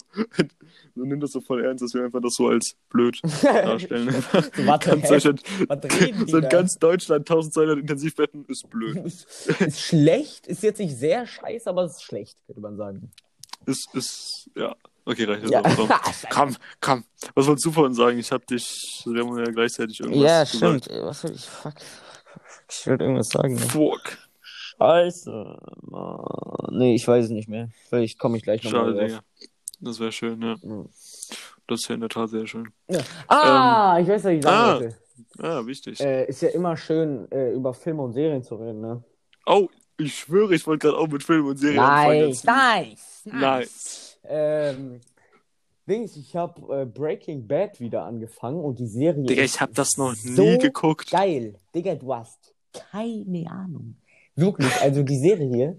so nimmt das so voll ernst, dass wir einfach das so als blöd darstellen. *laughs* So, warte, ganz? Deutschland, so in ganz Deutschland 1200 Intensivbetten ist blöd. ist, *laughs* ist schlecht, ist jetzt nicht sehr scheiße, aber es ist schlecht, könnte man sagen. Ist, ist, ja. Okay, reicht Ja. auch. *laughs* Komm, komm. Was wolltest du vorhin sagen? Ich hab dich, wir haben ja gleichzeitig irgendwas gesagt. Was soll ich? Fuck. Ich wollte irgendwas sagen. Fuck. Scheiße. Mann. Nee, ich weiß es nicht mehr. Vielleicht komme ich gleich Schade, nochmal drauf. Digga. Das wäre schön, ja. Mhm. Das ist ja in der Tat sehr schön. Ah, ich weiß, was ich sagen ah. wollte. Ah, wichtig. Äh, ist ja immer schön, äh, über Filme und Serien zu reden, ne? Oh, ich schwöre, ich wollte gerade auch mit Filmen und Serien anfangen. Nice, nice, Nice. Ähm, Dings, ich habe äh, Breaking Bad wieder angefangen und die Serie Digga, ich hab das noch so nie geguckt. geil. Digga, du hast keine Ahnung. Wirklich, also die Serie hier,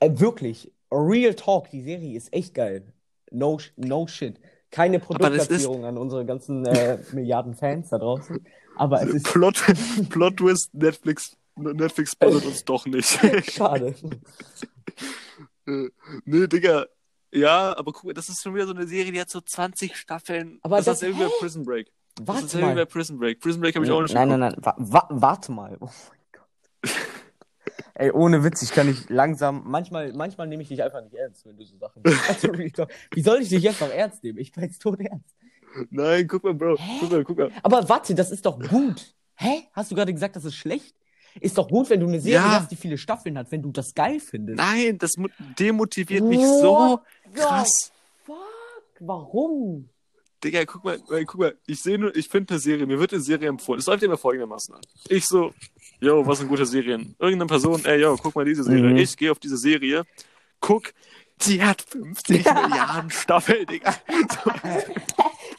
äh, wirklich, Real Talk, die Serie ist echt geil. No, no shit. Keine das ist- Produktplatzierung an unsere ganzen äh, Milliarden Fans da draußen. Aber es ist Plot, Plot Twist, Netflix, Netflix sponsert uns doch nicht. *laughs* schade. Äh, nee, Digga. Ja, aber guck mal, das ist schon wieder so eine Serie, die hat so 20 Staffeln. Aber das, das- ist irgendwie bei Prison Break. Das Warte ist irgendwie bei mal. Prison Break. Prison Break habe ich auch nicht nein, nein, nein, wa wa warte mal. Oh mein. Ey, ohne Witz, ich kann nicht langsam. Manchmal, manchmal nehme ich dich einfach nicht ernst, wenn du so Sachen. *laughs* Also, Real Talk. Wie soll ich dich jetzt noch ernst nehmen? Ich bin jetzt tot ernst. Nein, guck mal, Bro. Guck mal, guck mal. Aber warte, das ist doch gut. Hä? Hast du gerade gesagt, das ist schlecht? Ist doch gut, wenn du eine Serie Ja. hast, die viele Staffeln hat, wenn du das geil findest. Nein, das mo- demotiviert mich What so the krass. Fuck, warum? Digga, guck mal, guck mal, ich sehe nur, ich finde eine Serie, mir wird eine Serie empfohlen. Es läuft immer folgendermaßen an. Ich so, yo, was sind gute Serien? Irgendeine Person, ey, yo, guck mal diese Serie. Mhm. Ich gehe auf diese Serie, guck, die hat 50 Milliarden Staffeln, Digga. *laughs* So,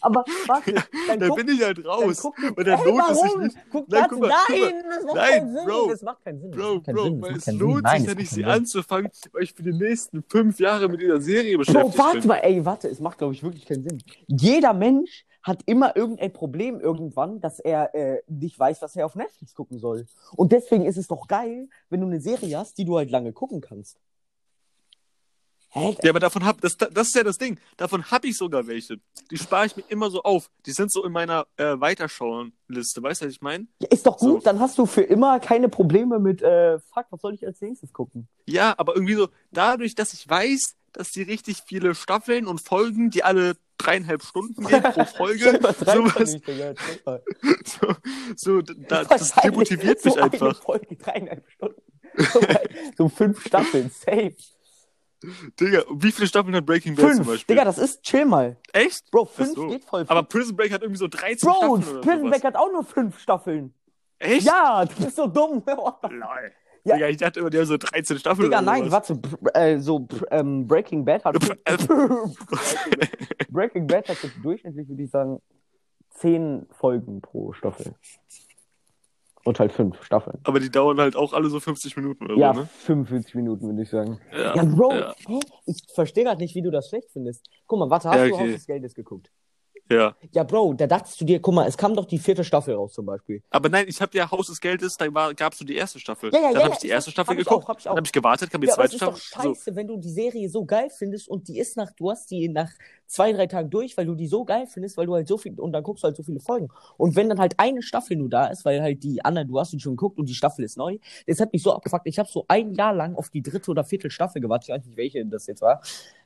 Aber warte, dann da guck, bin ich halt dann raus. guck, Und dann Ey, lohnt es sich warum? nicht. Guck, Nein, guck mal, nein, das macht Nein, keinen Sinn. Bro. Das macht keinen Sinn. Bro, Bro, Sinn. weil es lohnt Nein, sich ja nicht, sie anzufangen, weil ich für die nächsten fünf Jahre mit dieser Serie Bro, beschäftigt warte bin. mal, ey, warte, es macht, glaube ich, wirklich keinen Sinn. Jeder Mensch hat immer irgendein Problem irgendwann, dass er äh, nicht weiß, was er auf Netflix gucken soll. Und deswegen ist es doch geil, wenn du eine Serie hast, die du halt lange gucken kannst. Hä? Ja, aber davon hab, das, das ist ja das Ding. Davon habe ich sogar welche. Die spare ich mir immer so auf. Die sind so in meiner äh, Weiterschauen-Liste. Weißt du, was ich meine? Ja, ist doch gut, So. dann hast du für immer keine Probleme mit, äh, fuck, was soll ich als nächstes gucken? Ja, aber irgendwie so, dadurch, dass ich weiß, dass die richtig viele Staffeln und Folgen, die alle dreieinhalb Stunden gehen pro *laughs* Folge, sowas, so, so da, das demotiviert mich so einfach. Eine Folge, dreieinhalb Stunden. So, *laughs* so fünf Staffeln, safe. Digga, wie viele Staffeln hat Breaking Bad zum Fünf. Beispiel? Digga, das ist, chill mal. Echt? Bro, fünf so. geht voll. Aber Prison Break hat irgendwie so 13 Bro, Staffeln oder Prison. Break hat auch nur fünf Staffeln. Echt? Ja, du bist so dumm. *laughs* Lol. Ja. Digga, ich dachte immer, die haben so 13 Staffeln Digga, nein, warte, äh, so ähm, Breaking Bad hat *laughs* Äh, Breaking Bad hat jetzt durchschnittlich, würde ich sagen, zehn Folgen pro Staffel. Und halt fünf Staffeln. Aber die dauern halt auch alle so 50 Minuten oder Ja, so, ne? 45 Minuten, würde ich sagen. Ja, Ja, Bro, ja. ich verstehe gerade nicht, wie du das schlecht findest. Guck mal, warte, hast Ja, du okay. Haus des Geldes geguckt? Ja. Ja, Bro, da dachtest du dir, guck mal, es kam doch die vierte Staffel raus zum Beispiel. Aber nein, ich habe ja Haus des Geldes, da gab's so die erste Staffel. Ja, ja, dann ja, habe ich die erste Staffel hab ich geguckt, hab ich dann habe ich gewartet, kam die Ja, aber es zweite ist doch Staffel. So. scheiße, wenn du die Serie so geil findest und die ist nach, du hast die nach zwei, drei Tagen durch, weil du die so geil findest, weil du halt so viel, und dann guckst du halt so viele Folgen. Und wenn dann halt eine Staffel nur da ist, weil halt die anderen, du hast die schon geguckt und die Staffel ist neu, das hat mich so abgefuckt. Ich habe so ein Jahr lang auf die dritte oder vierte Staffel gewartet, ich weiß nicht, welche das jetzt war.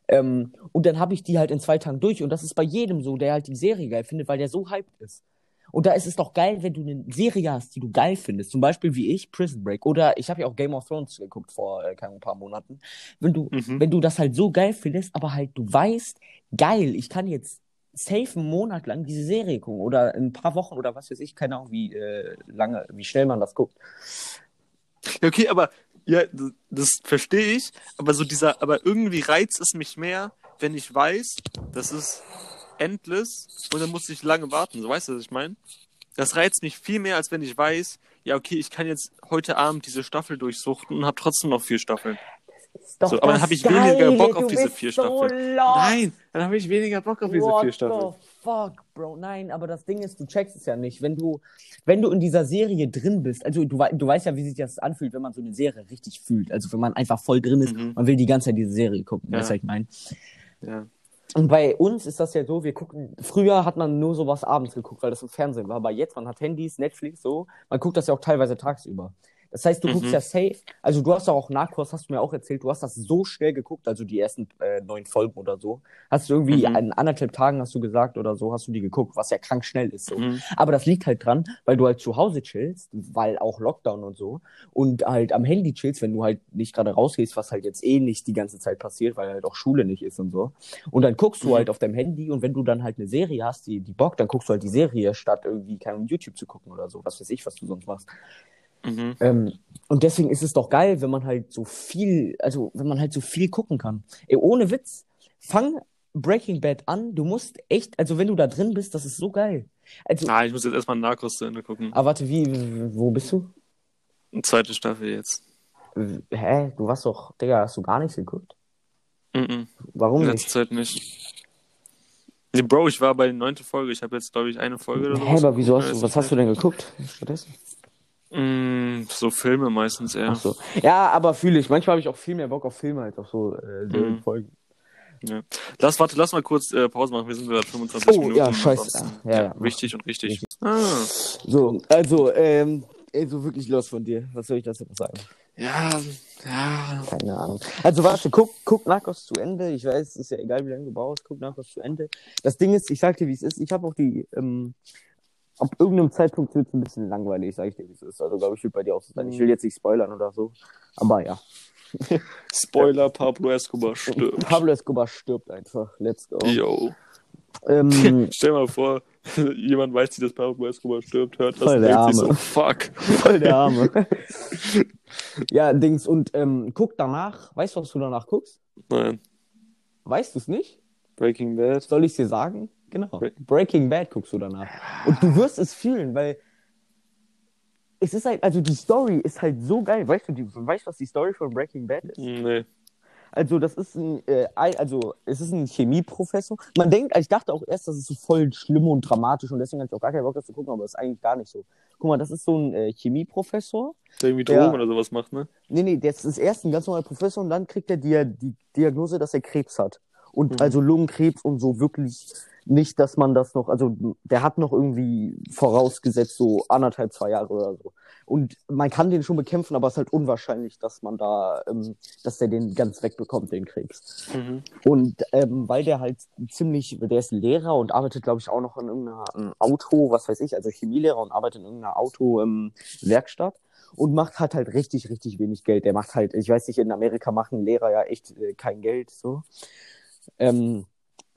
Ähm, und dann habe ich die halt in zwei Tagen durch. Und das ist bei jedem so, der halt die Serie geil findet, weil der so hyped ist. Und da ist es doch geil, wenn du eine Serie hast, die du geil findest. Zum Beispiel wie ich, Prison Break. Oder ich habe ja auch Game of Thrones geguckt vor äh, ein paar Monaten. Wenn du, Mhm. wenn du das halt so geil findest, aber halt du weißt, geil, ich kann jetzt safe einen Monat lang diese Serie gucken oder ein paar Wochen oder was weiß ich, keine Ahnung, wie äh, lange, wie schnell man das guckt. Okay, aber ja, das, das verstehe ich, aber so dieser, aber irgendwie reizt es mich mehr, wenn ich weiß, das ist endless und dann muss ich lange warten. So weißt du, was ich meine? Das reizt mich viel mehr, als wenn ich weiß, ja, okay, ich kann jetzt heute Abend diese Staffel durchsuchten und habe trotzdem noch vier Staffeln. So, aber dann habe ich weniger Geile, Bock auf diese vier so Staffeln. lost. Nein, dann habe ich weniger Bock auf diese What vier Staffeln. Fuck, Bro? Nein, aber das Ding ist, du checkst es ja nicht. Wenn du, wenn du in dieser Serie drin bist, also du, du weißt ja, wie sich das anfühlt, wenn man so eine Serie richtig fühlt. Also wenn man einfach voll drin ist, Mhm. man will die ganze Zeit diese Serie gucken, Ja. weißt du, was ich meine? Ja. Und bei uns ist das ja so, wir gucken, früher hat man nur sowas abends geguckt, weil das im Fernsehen war, aber jetzt, man hat Handys, Netflix, so, man guckt das ja auch teilweise tagsüber. Das heißt, du Mhm. guckst ja safe, also du hast auch Narcos, hast du mir auch erzählt, du hast das so schnell geguckt, also die ersten äh, neun Folgen oder so, hast du irgendwie Mhm. in anderthalb Tagen, hast du gesagt oder so, hast du die geguckt, was ja krank schnell ist, so. Mhm. Aber das liegt halt dran, weil du halt zu Hause chillst, weil auch Lockdown und so. Und halt am Handy chillst, wenn du halt nicht gerade rausgehst, was halt jetzt eh nicht die ganze Zeit passiert, weil halt auch Schule nicht ist und so. Und dann guckst du Mhm. halt auf deinem Handy und wenn du dann halt eine Serie hast, die, die Bock, dann guckst du halt die Serie, statt irgendwie kein YouTube zu gucken oder so. Was weiß ich, was du sonst machst. Mhm. Ähm, und deswegen ist es doch geil, wenn man halt so viel, also wenn man halt so viel gucken kann. Ey, ohne Witz, fang Breaking Bad an. Du musst echt, also wenn du da drin bist, das ist so geil. Also, Ah, ich muss jetzt erstmal Narcos zu Ende gucken. aber warte, wie, wo bist du? Zweite Staffel jetzt. Hä? Du warst doch, Digga, hast du gar nichts geguckt? Mhm. Warum In letzter Zeit nicht. Nee, Bro, ich war bei der neunten Folge. Ich habe jetzt, glaube ich, eine Folge oder so. Hä, aber wieso hast du, was hast du denn geguckt stattdessen? Mm, so Filme meistens eher. Ach so. Ja, aber fühle ich. Manchmal habe ich auch viel mehr Bock auf Filme als auf so äh, Mhm. Serienfolgen. Ja. Lass, warte, lass mal kurz äh, Pause machen. Wir sind gerade 25 Oh, Minuten. ja, scheiße. ansonsten- Ja, ja. Wichtig und richtig. Richtig. Ah, So, also, ähm, ey, so wirklich los von dir. Was soll ich dazu sagen? ja, ja. Keine Ahnung. Also warte, guck, guck Narcos zu Ende. Ich weiß, es ist ja egal, wie lange du brauchst. Guck Narcos zu Ende. Das Ding ist, ich sag dir, wie es ist. Ich habe auch die, ähm, ab irgendeinem Zeitpunkt wird es ein bisschen langweilig, sag ich dir, wie es ist. Also glaube ich, wird bei dir auch so sein. Ich will jetzt nicht spoilern oder so. Aber ja. *laughs* Spoiler, Pablo Escobar *laughs* stirbt. Pablo Escobar stirbt einfach. Let's go. Yo. Ähm, *laughs* Stell mal vor, jemand weiß nicht, dass Pablo Escobar stirbt, hört das und der denkt sich so, fuck. voll der Arme. ja, Dings. Und ähm, guck danach. Weißt du, was du danach guckst? Nein. Weißt du es nicht? Breaking Bad. Soll ich dir sagen? Genau. Bre- Breaking Bad guckst du danach. Und du wirst es fühlen, weil es ist halt, also die Story ist halt so geil. Weißt du, die, weißt, was die Story von Breaking Bad ist? Nee. Also, das ist ein, äh, also, es ist ein Chemieprofessor. Man denkt, ich dachte auch erst, das ist so voll schlimm und dramatisch und deswegen hatte ich auch gar keinen Bock, das zu gucken, aber das ist eigentlich gar nicht so. Guck mal, das ist so ein äh, Chemieprofessor. Der irgendwie. Drogen oder sowas macht, ne? Nee, nee, der ist erst ein ganz normaler Professor und dann kriegt er die, die Diagnose, dass er Krebs hat. Und Mhm. also Lungenkrebs und so wirklich nicht, dass man das noch, also der hat noch irgendwie vorausgesetzt so anderthalb, zwei Jahre oder so. Und man kann den schon bekämpfen, aber es ist halt unwahrscheinlich, dass man da, ähm, dass der den ganz wegbekommt, den Krebs. Mhm. Und ähm, weil der halt ziemlich, der ist Lehrer und arbeitet, glaube ich, auch noch in irgendeiner ähm, Auto, was weiß ich, also Chemielehrer und arbeitet in irgendeiner Auto-Werkstatt und macht hat halt richtig, richtig wenig Geld. Der macht halt, ich weiß nicht, in Amerika machen Lehrer ja echt äh, kein Geld so. Ähm,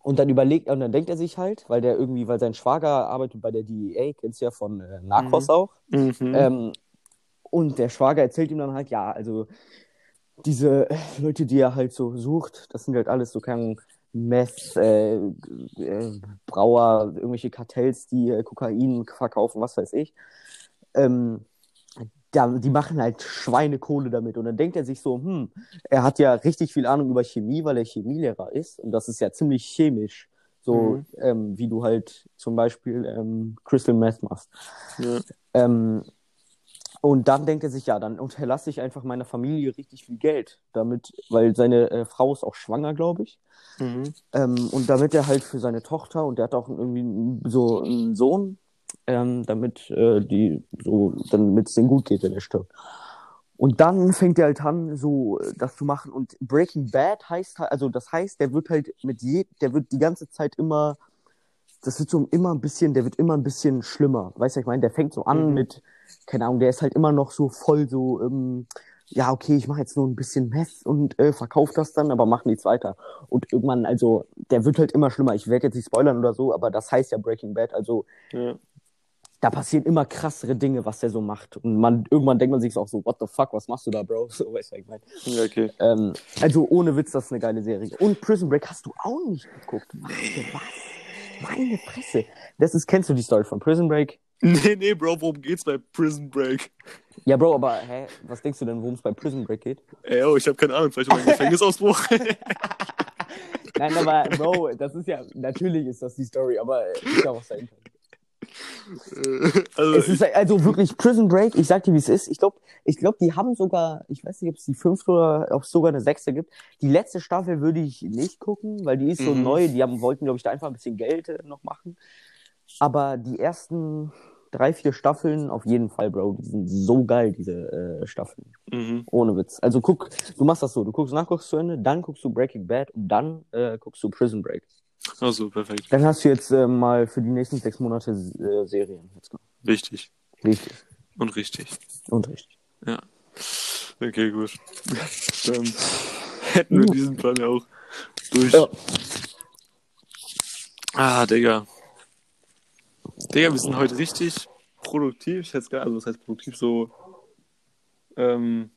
und dann überlegt, und dann denkt er sich halt, weil der irgendwie, weil sein Schwager arbeitet bei der DEA, kennst du ja von äh, Narcos Mhm. auch. Mhm. Ähm, und der Schwager erzählt ihm dann halt, ja, also diese äh, Leute, die er halt so sucht, das sind halt alles so kein Meth, äh, äh, Brauer, irgendwelche Kartells, die äh, Kokain verkaufen, was weiß ich. Ähm, da, die machen halt Schweinekohle damit. Und dann denkt er sich so, hm, er hat ja richtig viel Ahnung über Chemie, weil er Chemielehrer ist. Und das ist ja ziemlich chemisch. So, Mhm. ähm, wie du halt zum Beispiel ähm, Crystal Meth machst. Ja. Ähm, und dann denkt er sich, ja, dann unterlasse ich einfach meiner Familie richtig viel Geld, damit, weil seine äh, Frau ist auch schwanger, glaube ich. Mhm. Ähm, und damit er halt für seine Tochter und der hat auch irgendwie so einen Sohn, ähm, damit äh, die so, damit es denen gut geht, wenn er stirbt. Und dann fängt er halt an, so äh, das zu machen. Und Breaking Bad heißt halt, also das heißt, der wird halt mit je, der wird die ganze Zeit immer, das wird so immer ein bisschen, der wird immer ein bisschen schlimmer. Weißt du, ich meine? Der fängt so an Mhm. mit, keine Ahnung, der ist halt immer noch so voll so, ähm, ja, okay, ich mache jetzt nur ein bisschen Meth und äh, verkaufe das dann, aber mach nichts weiter. Und irgendwann, also, der wird halt immer schlimmer. Ich werde jetzt nicht spoilern oder so, aber das heißt ja Breaking Bad. Also, Ja. Da passieren immer krassere Dinge, was der so macht. Und man, irgendwann denkt man sich auch so, what the fuck, was machst du da, Bro? *laughs* So, weißt du, ich meine. Okay. Ähm, also, ohne Witz, das ist eine geile Serie. Und Prison Break hast du auch nicht geguckt. Warte, was? Meine Fresse. Das ist, kennst du die Story von Prison Break? Nee, nee, Bro, worum geht's bei Prison Break? Ja, Bro, aber hä, was denkst du denn, worum es bei Prison Break geht? Ey, oh, ich habe keine Ahnung, vielleicht um einen Gefängnisausbruch. *laughs* Nein, aber Bro, das ist ja, natürlich ist das die Story, aber ist ja auch was dahinter. Also, Es ist also wirklich Prison Break, ich sag dir, wie es ist. Ich glaube, ich glaub, die haben sogar, ich weiß nicht, ob es die fünfte oder ob es sogar eine sechste gibt. Die letzte Staffel würde ich nicht gucken, weil die ist so Mhm. neu. Die haben, wollten, glaube ich, da einfach ein bisschen Geld äh, noch machen. Aber die ersten drei, vier Staffeln auf jeden Fall, Bro. Die sind so geil, diese äh, Staffeln. mhm. Ohne Witz. Also guck, du machst das so, du guckst nach, guckst zu Ende, dann guckst du Breaking Bad und dann äh, guckst du Prison Break. Also, perfekt. Dann hast du jetzt äh, mal für die nächsten sechs Monate äh, Serien. Go. Wichtig Richtig. und richtig. Und richtig. Ja. Okay, gut. Dann hätten wir diesen Plan ja auch durch. Ja. Ah, Digga. Digga, wir sind heute richtig produktiv. Ich hätte es gar also was heißt produktiv so ähm,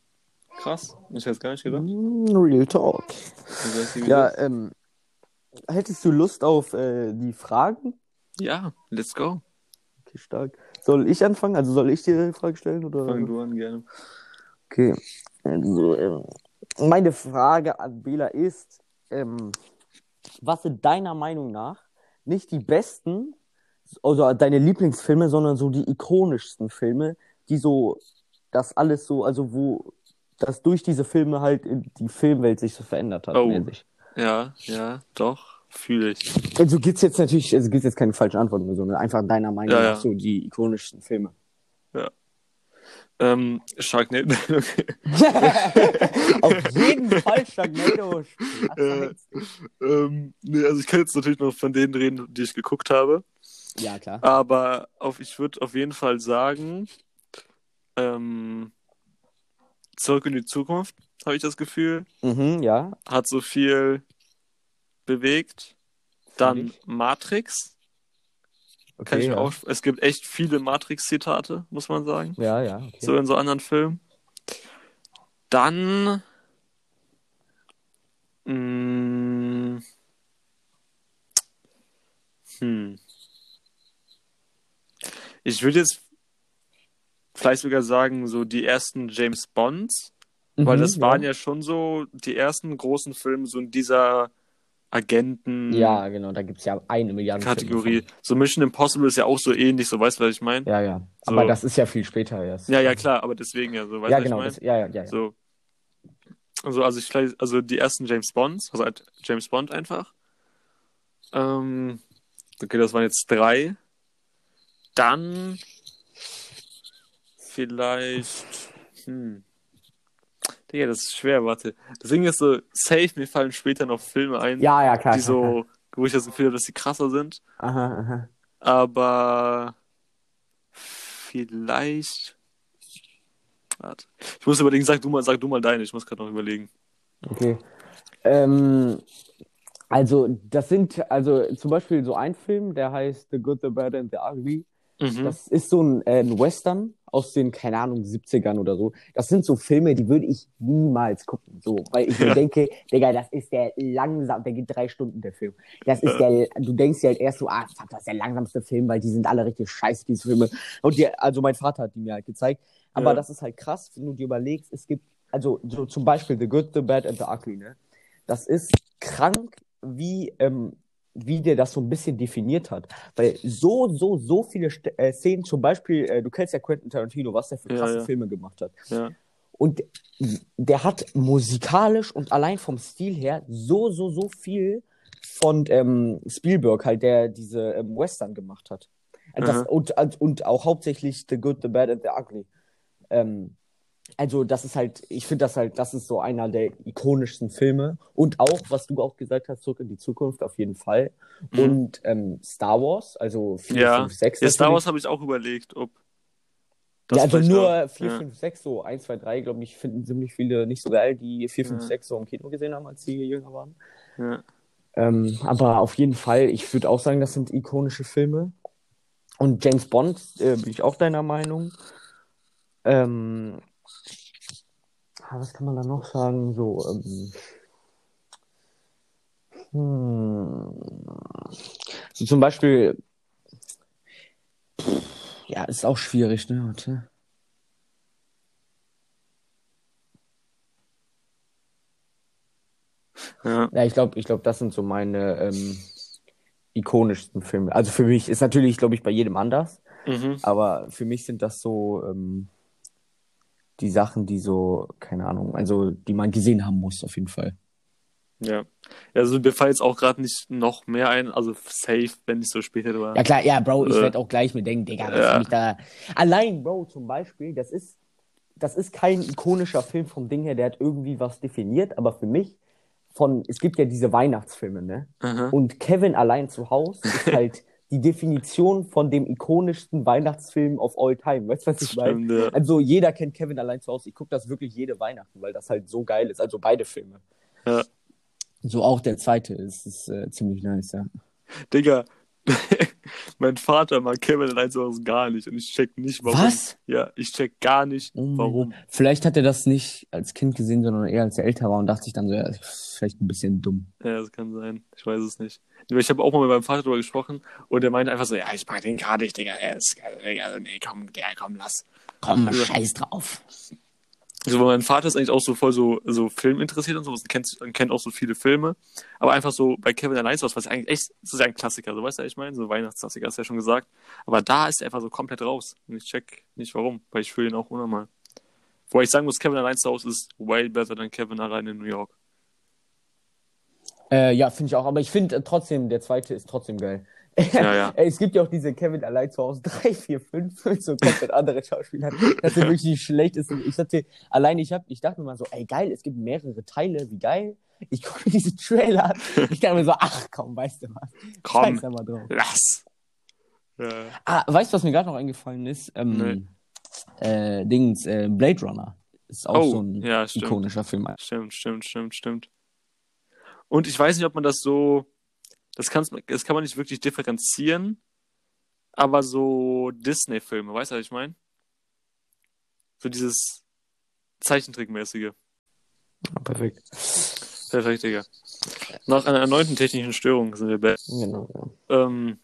krass. Ich hätte es gar nicht gedacht. Mm, Real Talk. Ja, ähm, hättest du Lust auf äh, die Fragen? ja, let's go. Okay, stark. Soll ich anfangen? Also soll ich dir die Frage stellen? Oder? Fang du an, gerne. Okay. Also, ähm, meine Frage an Bela ist, ähm, was sind deiner Meinung nach nicht die besten, also deine Lieblingsfilme, sondern so die ikonischsten Filme, die so das alles so, also wo das durch diese Filme halt die Filmwelt sich so verändert hat. Oh. mäßig. Ja, ja, doch. Fühle ich. Also gibt's jetzt natürlich, also gibt's jetzt keine falschen Antworten oder so, ne? einfach deiner Meinung Ja, nach ja. so die ikonischsten Filme. Ähm, Sharknado. okay. *laughs* Auf jeden *laughs* Fall Sharknado. Äh, ähm, nee, also ich kann jetzt natürlich noch von denen reden, die ich geguckt habe. Ja, klar. Aber auf, ich würde auf jeden Fall sagen, ähm, Zurück in die Zukunft, habe ich das Gefühl, Mhm, ja. hat so viel bewegt. Dann Matrix, Okay, kann ich ja. auch, es gibt echt viele Matrix-Zitate, muss man sagen, Ja, ja. Okay. so in so anderen Filmen. Dann, mh, hm, ich würde jetzt vielleicht sogar sagen, so die ersten James Bonds, weil Mhm, das waren ja schon so die ersten großen Filme so in dieser Agenten Ja, genau, da gibt's ja eine Milliarde Kategorie. So Mission Impossible ist ja auch so ähnlich, so weißt du, was ich meine? Ja, ja. So. Aber das ist ja viel später erst. Ja, ja, klar, aber deswegen ja, so weißt du, ja, was genau. ich meine? Ja, ja, ja. ja. So. Also, also ich also die ersten James Bonds, also halt James Bond einfach. Ähm, okay, das waren jetzt drei. Dann vielleicht. Hm. Digga, das ist schwer, warte. Das Ding ist so, safe, mir fallen später noch Filme ein, ja, ja, klar. die so, wo ich das Gefühl habe, dass die krasser sind. Aha, aha. Aber vielleicht. Warte. Ich muss überlegen, sag du mal, sag du mal deine, ich muss gerade noch überlegen. Okay. Ähm, also, das sind, also zum Beispiel so ein Film, der heißt The Good, the Bad and the Ugly. Mhm. Das ist so ein, äh, ein Western aus den, keine Ahnung, 70ern oder so. Das sind so Filme, die würde ich niemals gucken. So, weil ich mir denke, Digga, das ist der langsam, der geht drei Stunden, der Film. Das ist der, du denkst dir halt erst so, ah, fuck, das ist der langsamste Film, weil die sind alle richtig scheiße, diese Filme. Und die, also mein Vater hat die mir halt gezeigt. Aber Ja. das ist halt krass, wenn du dir überlegst, es gibt, also so zum Beispiel The Good, The Bad and The Ugly, ne? Das ist krank, wie, ähm, wie der das so ein bisschen definiert hat. Weil so, so, so viele St äh, Szenen, zum Beispiel, äh, du kennst ja Quentin Tarantino, was der für Ja, krasse ja. Filme gemacht hat. Ja. Und der hat musikalisch und allein vom Stil her so, so, so viel von ähm, Spielberg halt, der diese ähm, Western gemacht hat. Und, das, Aha. und, und, und auch hauptsächlich The Good, The Bad and The Ugly. Ähm, also das ist halt, ich finde das halt, das ist so einer der ikonischsten Filme. Und auch, was du auch gesagt hast, zurück in die Zukunft auf jeden Fall. Mhm. Und ähm, Star Wars, also 4, Ja. 5, 6. Ja, Star. Wars habe ich auch überlegt, ob Das ja, also nur auch. 4, Ja. 5, 6, so 1, 2, 3, glaube ich, finden ziemlich viele nicht so geil, die 4, 5, Ja. 6 so im Kino gesehen haben, als sie jünger waren. Ja. Ähm, aber auf jeden Fall, ich würde auch sagen, das sind ikonische Filme. Und James Bond, äh, bin ich auch deiner Meinung. Ähm, ah, was kann man da noch sagen? So, ähm, hm, so zum Beispiel, ja, ist auch schwierig, ne? Warte. Ja. Ja, ich glaube, ich glaube, das sind so meine ähm, ikonischsten Filme. Also für mich ist natürlich, glaube ich, bei jedem anders, Mhm. aber für mich sind das so ähm, die Sachen, die so, keine Ahnung, also die man gesehen haben muss, auf jeden Fall. Ja. Also mir fällt jetzt auch gerade nicht noch mehr ein, also safe, wenn nicht so später war. Ja klar, ja, Bro, ich Äh. werde auch gleich mir denken, Digga, was Ja. hab ich da. Allein, Bro, zum Beispiel, das ist, das ist kein ikonischer Film vom Ding her, der hat irgendwie was definiert, aber für mich von, es gibt ja diese Weihnachtsfilme, ne? Aha. Und Kevin allein zu Hause ist *laughs* halt die Definition von dem ikonischsten Weihnachtsfilm of all time. Weißt du, was ich meine? Ja. Also jeder kennt Kevin allein zu Hause. Ich gucke das wirklich jede Weihnachten, weil das halt so geil ist. Also beide Filme. Ja. So auch der zweite ist, ist äh, ziemlich nice, ja. Digga, *laughs* mein Vater mag zu Hause gar nicht und ich check nicht, warum. Was? Ja, ich check gar nicht, Oh warum. Vielleicht hat er das nicht als Kind gesehen, sondern eher als er älter war und dachte sich dann so, ja, ist vielleicht ein bisschen dumm. Ja, das kann sein. Ich weiß es nicht. Ich habe auch mal mit meinem Vater darüber gesprochen und er meinte einfach so, ja, ich mag den gar nicht, Digga. Er ist, Digga, nee, komm, der, komm, lass. Komm, scheiß drauf. Also mein Vater ist eigentlich auch so voll so, so Film interessiert und so, und kennt, kennt auch so viele Filme. Aber einfach so bei Kevin allein zu was eigentlich echt, das ein Klassiker, so weißt du, ich meine? So Weihnachtsklassiker, hast du ja schon gesagt. Aber da ist er einfach so komplett raus. Und ich check nicht warum, weil ich fühle ihn auch unnormal. Wobei ich sagen muss, Kevin allein zu Hause ist way better than Kevin allein in New York. Äh, ja, finde ich auch. Aber ich finde äh, trotzdem, der zweite ist trotzdem geil. Ja, ja. *laughs* Ey, es gibt ja auch diese Kevin allein zu Hause 3, 4, 5 mit so komplett andere Schauspieler. Das sind *laughs* wirklich die schlechtesten. Ich dachte, allein ich hab, ich dachte mir mal so, ey geil, es gibt mehrere Teile, wie geil. Ich *laughs* gucke mir diese Trailer an. Ich dachte mir so, ach komm, weißt du was? Komm, Scheiß aber drauf. lass. Ja. Ah, weißt du, was mir gerade noch eingefallen ist? Ähm, äh, Dings, äh, Blade Runner. Ist auch Oh, so ein ja, ikonischer Film. Stimmt, stimmt, stimmt, stimmt. Und ich weiß nicht, ob man das so, das, kann's, das kann man nicht wirklich differenzieren, aber so Disney-Filme, weißt du, was ich meine? So dieses Zeichentrickmäßige. Perfekt. Perfekt, Digga. Nach einer erneuten technischen Störung sind wir back. Genau, ja. Ähm,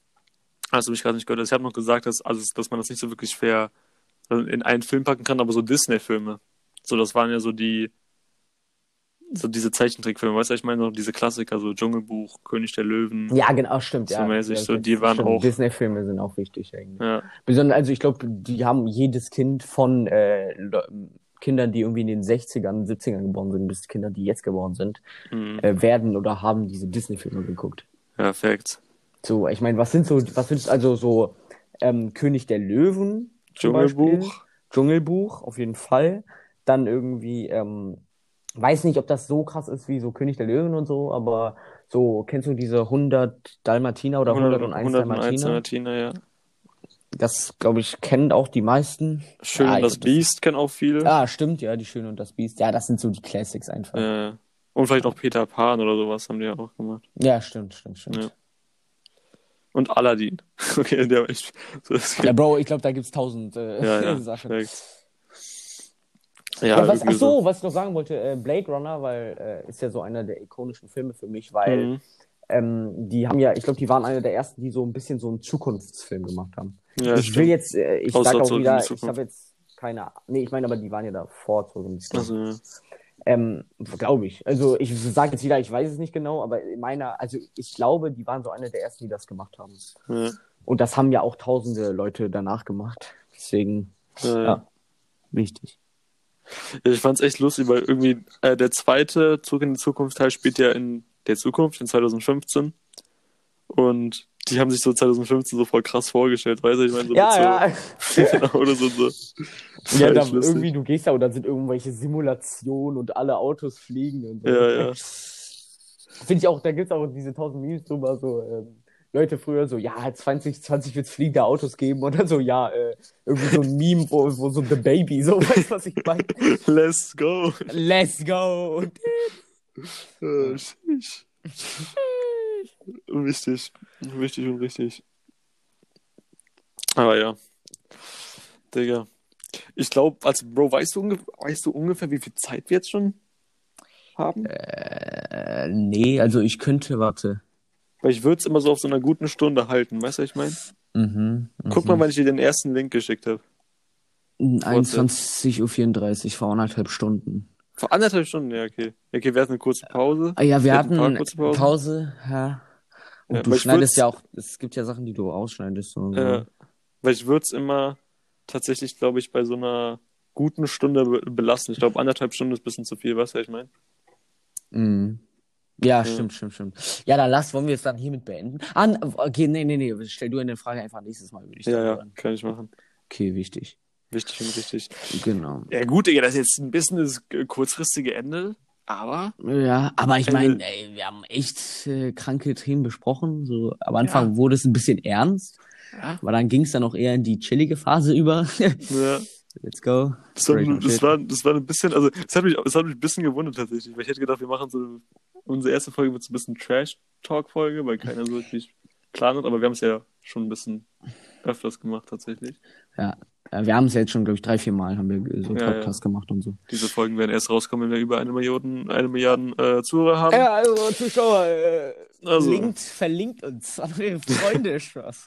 hast du mich gerade nicht gehört? Ich habe noch gesagt, dass, also, dass man das nicht so wirklich fair in einen Film packen kann, aber so Disney-Filme. So, das waren ja so die, so diese Zeichentrickfilme, weißt du, ich meine, so diese Klassiker, so Dschungelbuch, König der Löwen. Ja, genau, stimmt. So ja. mäßig, so, die waren stimmt. auch- Disney-Filme sind auch wichtig irgendwie. Ja, Besonders, also ich glaube, die haben jedes Kind von äh, Kindern, die irgendwie in den 60ern, 70ern geboren sind, bis Kinder, die jetzt geboren sind, mhm. äh, werden oder haben diese Disney-Filme geguckt. perfekt. So, ich meine, was sind so, was findest also so ähm, König der Löwen? zum Beispiel? Dschungelbuch. Dschungelbuch, auf jeden Fall. Dann irgendwie, ähm, weiß nicht, ob das so krass ist wie so König der Löwen und so, aber so, kennst du diese 100 Dalmatiner oder 101 101 Dalmatiner? Dalmatiner, ja. Das, glaube ich, kennen auch die meisten. Schön Ja, und ich das Biest kennen auch viele. Ah, stimmt, ja, die Schöne und das Biest. Ja, das sind so die Classics einfach. Äh, und vielleicht auch Peter Pan oder sowas haben die ja auch gemacht. Ja, stimmt, stimmt, stimmt. Ja. Und Aladdin. *laughs* Okay, der war echt. So, Ja, Bro, ich glaube, da gibt's tausend äh, ja, ja, *laughs* Sachen. perfekt. Ja, Ja, was, ach so, was ich noch sagen wollte, äh, Blade Runner, weil äh, ist ja so einer der ikonischen Filme für mich, weil Mhm. ähm, die haben ja, ich glaube, die waren einer der ersten, die so ein bisschen so einen Zukunftsfilm gemacht haben. Ja, ich will stimmt. jetzt, äh, ich sage auch wieder, ich habe jetzt keine Ahnung. Nee, ich meine aber, die waren ja davor zurück. Also, ja. Ähm, glaube ich. Also ich sage jetzt wieder, ich weiß es nicht genau, aber in meiner, also ich glaube, die waren so einer der ersten, die das gemacht haben. Ja. Und das haben ja auch tausende Leute danach gemacht. Deswegen. Ja. wichtig. Ich fand's echt lustig, weil irgendwie äh, der zweite Zug in die Zukunft Teil spielt ja in der Zukunft, in 2015. Und die haben sich so 2015 so voll krass vorgestellt, weißt du? Ich meine, so Ja, mit ja. so *laughs* genau, oder so. so. Das *laughs* Ja, war da echt lustig. irgendwie, du gehst da und dann sind irgendwelche Simulationen und alle Autos fliegen und so. Ja, ja. *laughs* Finde ich auch, da gibt's auch diese tausend Memes drüber, so, ähm, Leute früher so, ja, 2020 wird es fliegende Autos geben oder so, ja, äh, irgendwie so ein Meme, wo, wo so The Baby, so, *laughs* weißt du, was ich meine? Let's go. Let's go! Äh. Wichtig. Wichtig und richtig. Aber ja. Digga. Ich glaube, also Bro, weißt du, weißt du ungefähr, wie viel Zeit wir jetzt schon haben? Äh, nee, also ich könnte, warte. Weil ich würde es immer so auf so einer guten Stunde halten, weißt du, was ich meine? Mhm, Guck mal, wann ich dir den ersten Link geschickt habe. 21.34 Uhr, vor anderthalb Stunden. Vor anderthalb Stunden, ja, okay. Okay, wir hatten eine kurze Pause. Ah ja, wir Wir hatten hatten eine kurze Pause. Pausen. ja. Und Ja, du schneidest ja auch, es gibt ja Sachen, die du ausschneidest. Und so. Äh, weil ich würde es immer tatsächlich, glaube ich, bei so einer guten Stunde be belassen. Ich glaube, anderthalb Stunden ist ein bisschen zu viel, weißt du, was ich meine? Mhm. Ja, stimmt, stimmt, stimmt. Ja, dann lass, wollen wir es dann hiermit beenden? Ah, n- okay, nee, nee, nee, stell du eine Frage einfach nächstes Mal, würde ich Ja, ja, sagen. kann ich machen. Okay, wichtig. Wichtig und richtig. Genau. Ja, gut, Digga, das ist jetzt ein bisschen das äh, kurzfristige Ende, aber Ja, aber ich meine, ey, wir haben echt äh, kranke Themen besprochen. So, am Anfang wurde es ein bisschen ernst, ja, aber dann ging es dann auch eher in die chillige Phase über. ja *laughs* Let's go. das, war, das, war, das war ein bisschen, also das hat, mich, das hat mich ein bisschen gewundert tatsächlich, weil ich hätte gedacht, wir machen so, unsere erste Folge wird so ein bisschen Trash-Talk-Folge, weil keiner so wirklich Plan hat, aber wir haben es ja schon ein bisschen öfters gemacht tatsächlich. Ja, wir haben es ja jetzt schon, glaube ich, drei, vier Mal haben wir so Ja, Podcast gemacht und so. Diese Folgen werden erst rauskommen, wenn wir über eine Million, eine Milliarden äh, Zuhörer haben. Ja, also Zuschauer, äh, Also. linkt, verlinkt uns *laughs* an eure Freunde, *laughs* Spaß.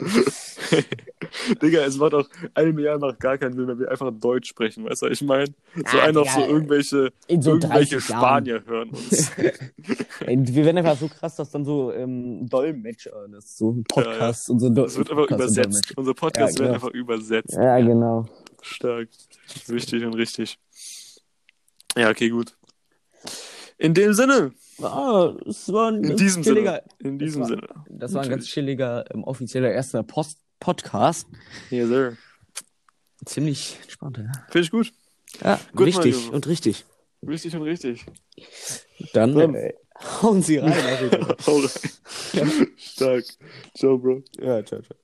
Digga, es macht auch eine Milliarde macht gar keinen Sinn, wenn wir einfach Deutsch sprechen, weißt du, ich meine? So Ah, einfach Digga, so irgendwelche, so irgendwelche 30 Jahren. Spanier hören uns. *laughs* Wir werden einfach so krass, dass dann so ähm, Dolmetscher, das ist so ein Podcast und so ein Es wird einfach Podcast übersetzt. Unser Podcast Ja, wird genau. einfach übersetzt. Ja, genau. Stark. Wichtig und richtig. Ja, okay, gut. In dem Sinne. Ah, es war ein In ganz diesem chilliger, Sinne. In diesem war- Sinne. Das war ein ganz chilliger, ähm, offizieller erster Post Podcast. Yes, sir. Ziemlich entspannt, ja. Finde ich gut. Ja, Gut, wichtig Mario. und richtig. Wichtig und richtig. Dann, Dann- äh, *laughs* hauen Sie rein. *laughs* Hau rein. *laughs* Stark. Ciao, Bro. ja, ciao, ciao.